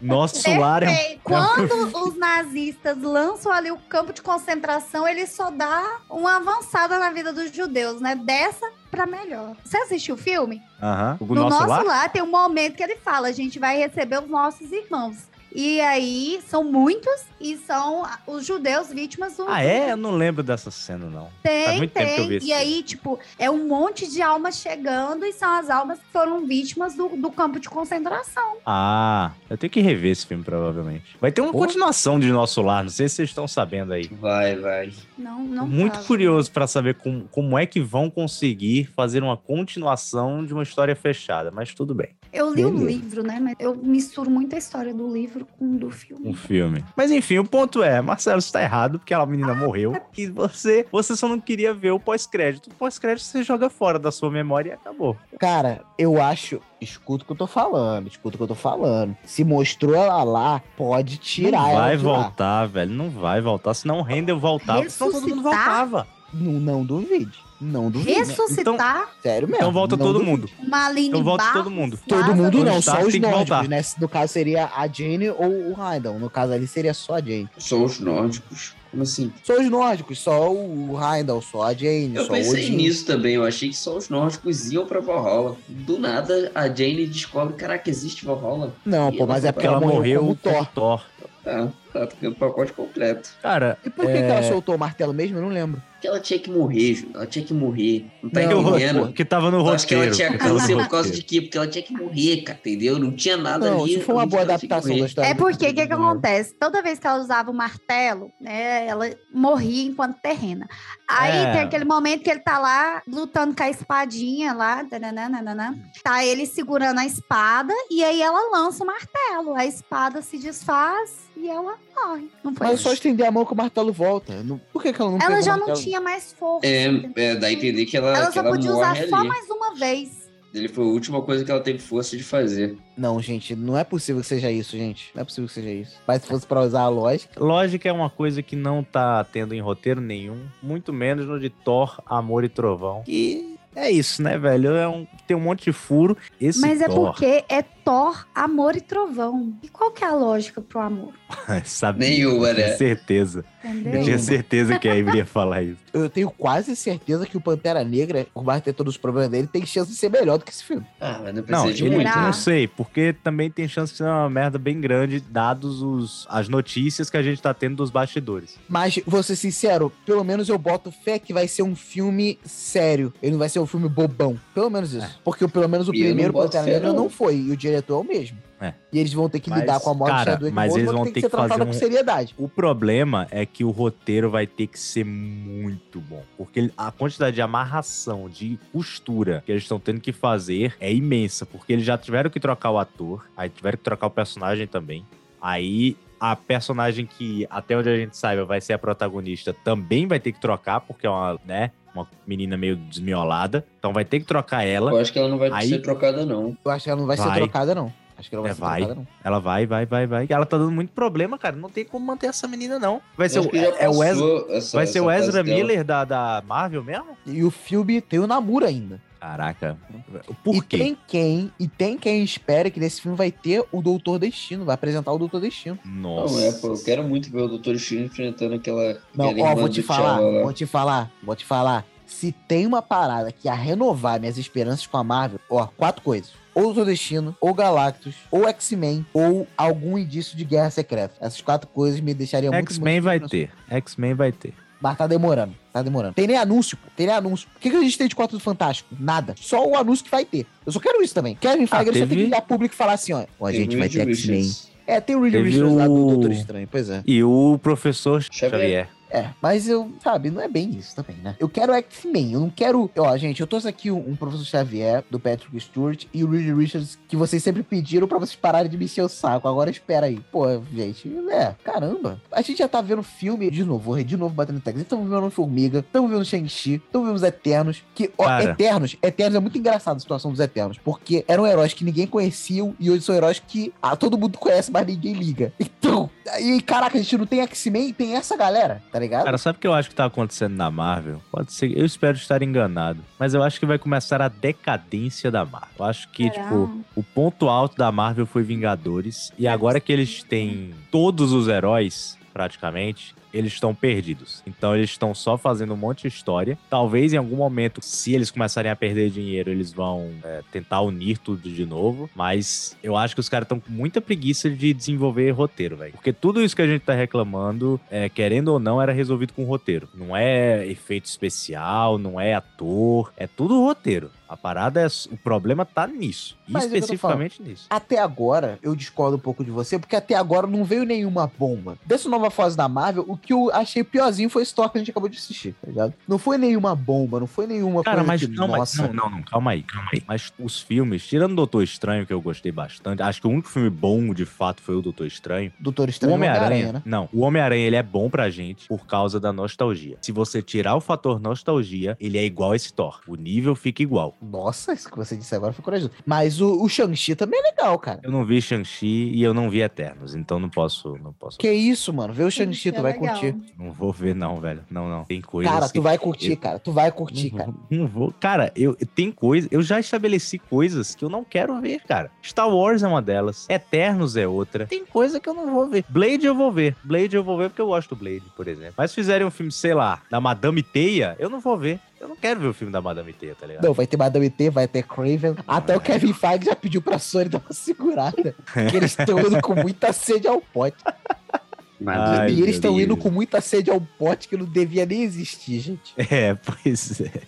Nosso lar é. Quando os nazistas lançam ali o campo de concentração, ele só dá uma avançada na vida dos judeus, né? Dessa pra melhor. Você assistiu o filme? Aham. O no nosso, nosso lar? tem um momento que ele fala: a gente vai receber os nossos irmãos. E aí são muitos e são os judeus vítimas do. Ah, é? Eu não lembro dessa cena, não. Tem, Faz muito tempo que eu tem. E aí, tipo, é um monte de almas chegando e são as almas que foram vítimas do, do campo de concentração. Ah, eu tenho que rever esse filme, provavelmente. Vai ter uma Pô. continuação de Nosso Lar, não sei se vocês estão sabendo aí. Vai, vai. Não, não Muito tava. curioso pra saber como, como é que vão conseguir fazer uma continuação de uma história fechada, mas tudo bem. Eu li o Beleza. livro, né? Mas eu misturo muito a história do livro com o do filme. um filme. Mas enfim, o ponto é, Marcelo está errado porque aquela menina morreu e você, você só não queria ver o pós-crédito. O pós-crédito você joga fora da sua memória e acabou. Cara, eu acho. Escuta o que eu tô falando, escuta o que eu tô falando. Se mostrou ela lá, pode tirar não ela vai de lá. voltar, velho, não vai voltar, senão o Rendel voltava, senão todo mundo Ressuscitar? voltava. Não, não duvide. Não duvide. Ressuscitar Sério mesmo. Então volta não todo mundo. uma Aline Então volta Barros, todo mundo. Todo mundo não, Quando só os nórdicos, né? No caso seria a Jane ou o Heindel. No caso ali seria só a Jane. Só os nórdicos. Como assim? Só os nórdicos, só o Heindel, só a Jane, Eu só o pensei Odin. nisso também. Eu achei que só os nórdicos iam pra Valhalla. Do nada, a Jane descobre: caraca, existe Valhalla. Não, E pô, mas é Porque ela morreu como com o Thor. Thor. Tá, tá o pacote completo. Cara, E por que, que É. ela soltou o martelo mesmo? Eu não lembro. Porque ela tinha que morrer. Ela tinha que morrer. Não tá Não, que, entendendo? que tava no Eu acho que ela roteiro. tinha que por causa roteiro. de quê? Porque ela tinha que morrer, cara, entendeu? Não tinha nada Não, ali. isso foi uma boa que adaptação da história. É porque o que, que acontece? Toda vez que ela usava o martelo, né, ela morria enquanto terrena. Aí É. tem aquele momento que ele tá lá lutando com a espadinha lá, tananana, tá ele segurando a espada e aí ela lança o martelo. A espada se desfaz e ela morre. Não foi? Mas é só estender a mão que o martelo volta. Não- Por que, que ela não ela já não tinha mais força. É, é, dá a entender que ela, Ela que só ela podia morre usar ali. só mais uma vez. Ele foi a última coisa que ela teve força de fazer. Não, gente, não é possível que seja isso, gente. Não é possível que seja isso. Mas se fosse pra usar a lógica. Lógica é uma coisa que não tá tendo em roteiro nenhum, muito menos no de Thor, Amor e Trovão. E é isso, né, velho? É um, tem um monte de furo. Esse Mas é Thor, porque é Thor, amor e trovão. E qual que é a lógica pro amor? [laughs] sabe? Nenhuma, Tinha né? certeza. Entendeu? Eu tinha certeza que a Ivy ia falar isso. [laughs] Eu tenho quase certeza que o Pantera Negra, por mais ter todos os problemas dele, tem chance de ser melhor do que esse filme. Ah, mas não precisa Não, de muito. Não sei, porque também tem chance de ser uma merda bem grande, dados os, as notícias que a gente tá tendo dos bastidores. Mas, vou ser sincero, pelo menos eu boto fé que vai ser um filme sério. Ele não vai ser um filme bobão. Pelo menos isso. Porque pelo menos o E primeiro Pantera Negra não. não foi. E o diretor é o mesmo. É. E eles vão ter que Mas, lidar com a morte cara, do mas eles vão ter que ser tratada um- com seriedade. O problema é que o roteiro vai ter que ser muito bom. Porque a quantidade de amarração, de costura que eles estão tendo que fazer é imensa. Porque eles já tiveram que trocar o ator, aí tiveram que trocar o personagem também. Aí a personagem que, até onde a gente saiba, vai ser a protagonista também vai ter que trocar, porque é uma, né, uma menina meio desmiolada. Então vai ter que trocar ela. Eu acho que ela não vai Aí- ser trocada, não. Eu acho que ela não vai, ser Vai. trocada, não. Acho que ela vai É, ser vai. trocada, não. Ela vai, vai, vai, vai. Ela tá dando muito problema, cara. Não tem como manter essa menina, não. Vai ser, o, é, é o Ezra, essa- vai ser o Ezra dela. Miller da, da Marvel mesmo? E o filme tem o Namor ainda. Caraca. e Por quê? tem quem, e tem quem espera que nesse filme vai ter o Doutor Destino, vai apresentar o Doutor Destino. Nossa. Não, é, pô, eu quero muito ver o Doutor Estranho enfrentando aquela. Não, aquela ó, irmã vou te falar, lá. vou te falar, vou te falar. Se tem uma parada que ia renovar minhas esperanças com a Marvel, ó, quatro coisas. Ou Doutor Destino, ou Galactus, ou X-Men, ou algum indício de Guerra Secreta. Essas quatro coisas me deixariam muito X-Men vai ter. X-Men vai ter. Mas tá demorando, tá demorando. Tem nem anúncio, pô. Tem nem anúncio. O que, que a gente tem de Quatro do Fantástico? Nada. Só o anúncio que vai ter. Eu só quero isso também. Kevin Feige ele só teve- tem que ir a público e falar assim, ó. Ó, a gente vai ter X-Men. É, tem o Reed Richards lá do o- Doutor Estranho, pois é. E o professor Xavier. Xavier. É, mas eu, sabe, não é bem isso também, né? Eu quero X-Men, eu não quero. Ó, gente, eu trouxe aqui um, um professor Xavier, do Patrick Stewart, e o Reed Richards, que vocês sempre pediram pra vocês pararem de me encher o saco. Agora espera aí. Pô, gente, é, caramba. A gente já tá vendo filme, de novo, vou de novo batendo tag. Estamos vendo Formiga, estamos vendo Shang-Chi, estamos vendo os Eternos. Que, ó, Cara. Eternos, Eternos é muito engraçado a situação dos Eternos, porque eram heróis que ninguém conhecia e hoje são heróis que ah, todo mundo conhece, mas ninguém liga. Então, e caraca, a gente não tem X-Men e tem essa galera, tá ligado? Cara, sabe o que eu acho que tá acontecendo na Marvel? Pode ser, eu espero estar enganado, mas eu acho que vai começar a decadência da Marvel. Eu acho que, Será? tipo, o ponto alto da Marvel foi Vingadores, e agora que eles têm todos os heróis, praticamente, eles estão perdidos. Então eles estão só fazendo um monte de história. Talvez em algum momento, se eles começarem a perder dinheiro, eles vão é, tentar unir tudo de novo. Mas eu acho que os caras estão com muita preguiça de desenvolver roteiro, velho. Porque tudo isso que a gente tá reclamando, é, querendo ou não, era resolvido com roteiro. Não é efeito especial, não é ator, é tudo roteiro. A parada é. O problema tá nisso. Mas é especificamente nisso. Até agora, eu discordo um pouco de você, porque até agora não veio nenhuma bomba. Dessa nova fase da Marvel, o que eu achei piorzinho foi esse Thor que a gente acabou de assistir, tá ligado? Não foi nenhuma bomba, não foi nenhuma Cara, coisa mas que, não, mas nossa... não, não, não, calma aí, calma aí. Mas os filmes, tirando o Doutor Estranho, que eu gostei bastante, acho que o único filme bom, de fato, foi o Doutor Estranho. Doutor O Estranho e Homem-Aranha, né? não, o Homem-Aranha ele é bom pra gente por causa da nostalgia. Se você tirar o fator nostalgia, ele é igual a esse Thor. O nível fica igual. Nossa, isso que você disse agora foi corajoso. Mas o, o Shang-Chi também é legal, cara. Eu não vi Shang-Chi e eu não vi Eternos, então não posso, não posso. Que isso, mano? Vê o Shang-Chi, tu É vai legal. Curtir. Não vou ver não, velho. Não, não. Tem coisas Cara, tu vai curtir, eu- cara. Tu vai curtir, não cara. não vou. Cara, eu tem coisa, eu já estabeleci coisas que eu não quero ver, cara. Star Wars é uma delas, Eternos é outra. Tem coisa que eu não vou ver. Blade eu vou ver. Blade eu vou ver porque eu gosto do Blade, por exemplo. Mas se fizerem um filme, sei lá, da Madame Teia, eu não vou ver. Eu não quero ver o filme da Madame Teia, tá ligado? Não, vai ter Madame T, vai ter Craven. Até o Kevin Feige já pediu pra Sony dar uma segurada. [laughs] que eles estão indo com muita sede ao pote. Ai, e eles estão indo com muita sede ao pote que não devia nem existir, gente. É, pois é.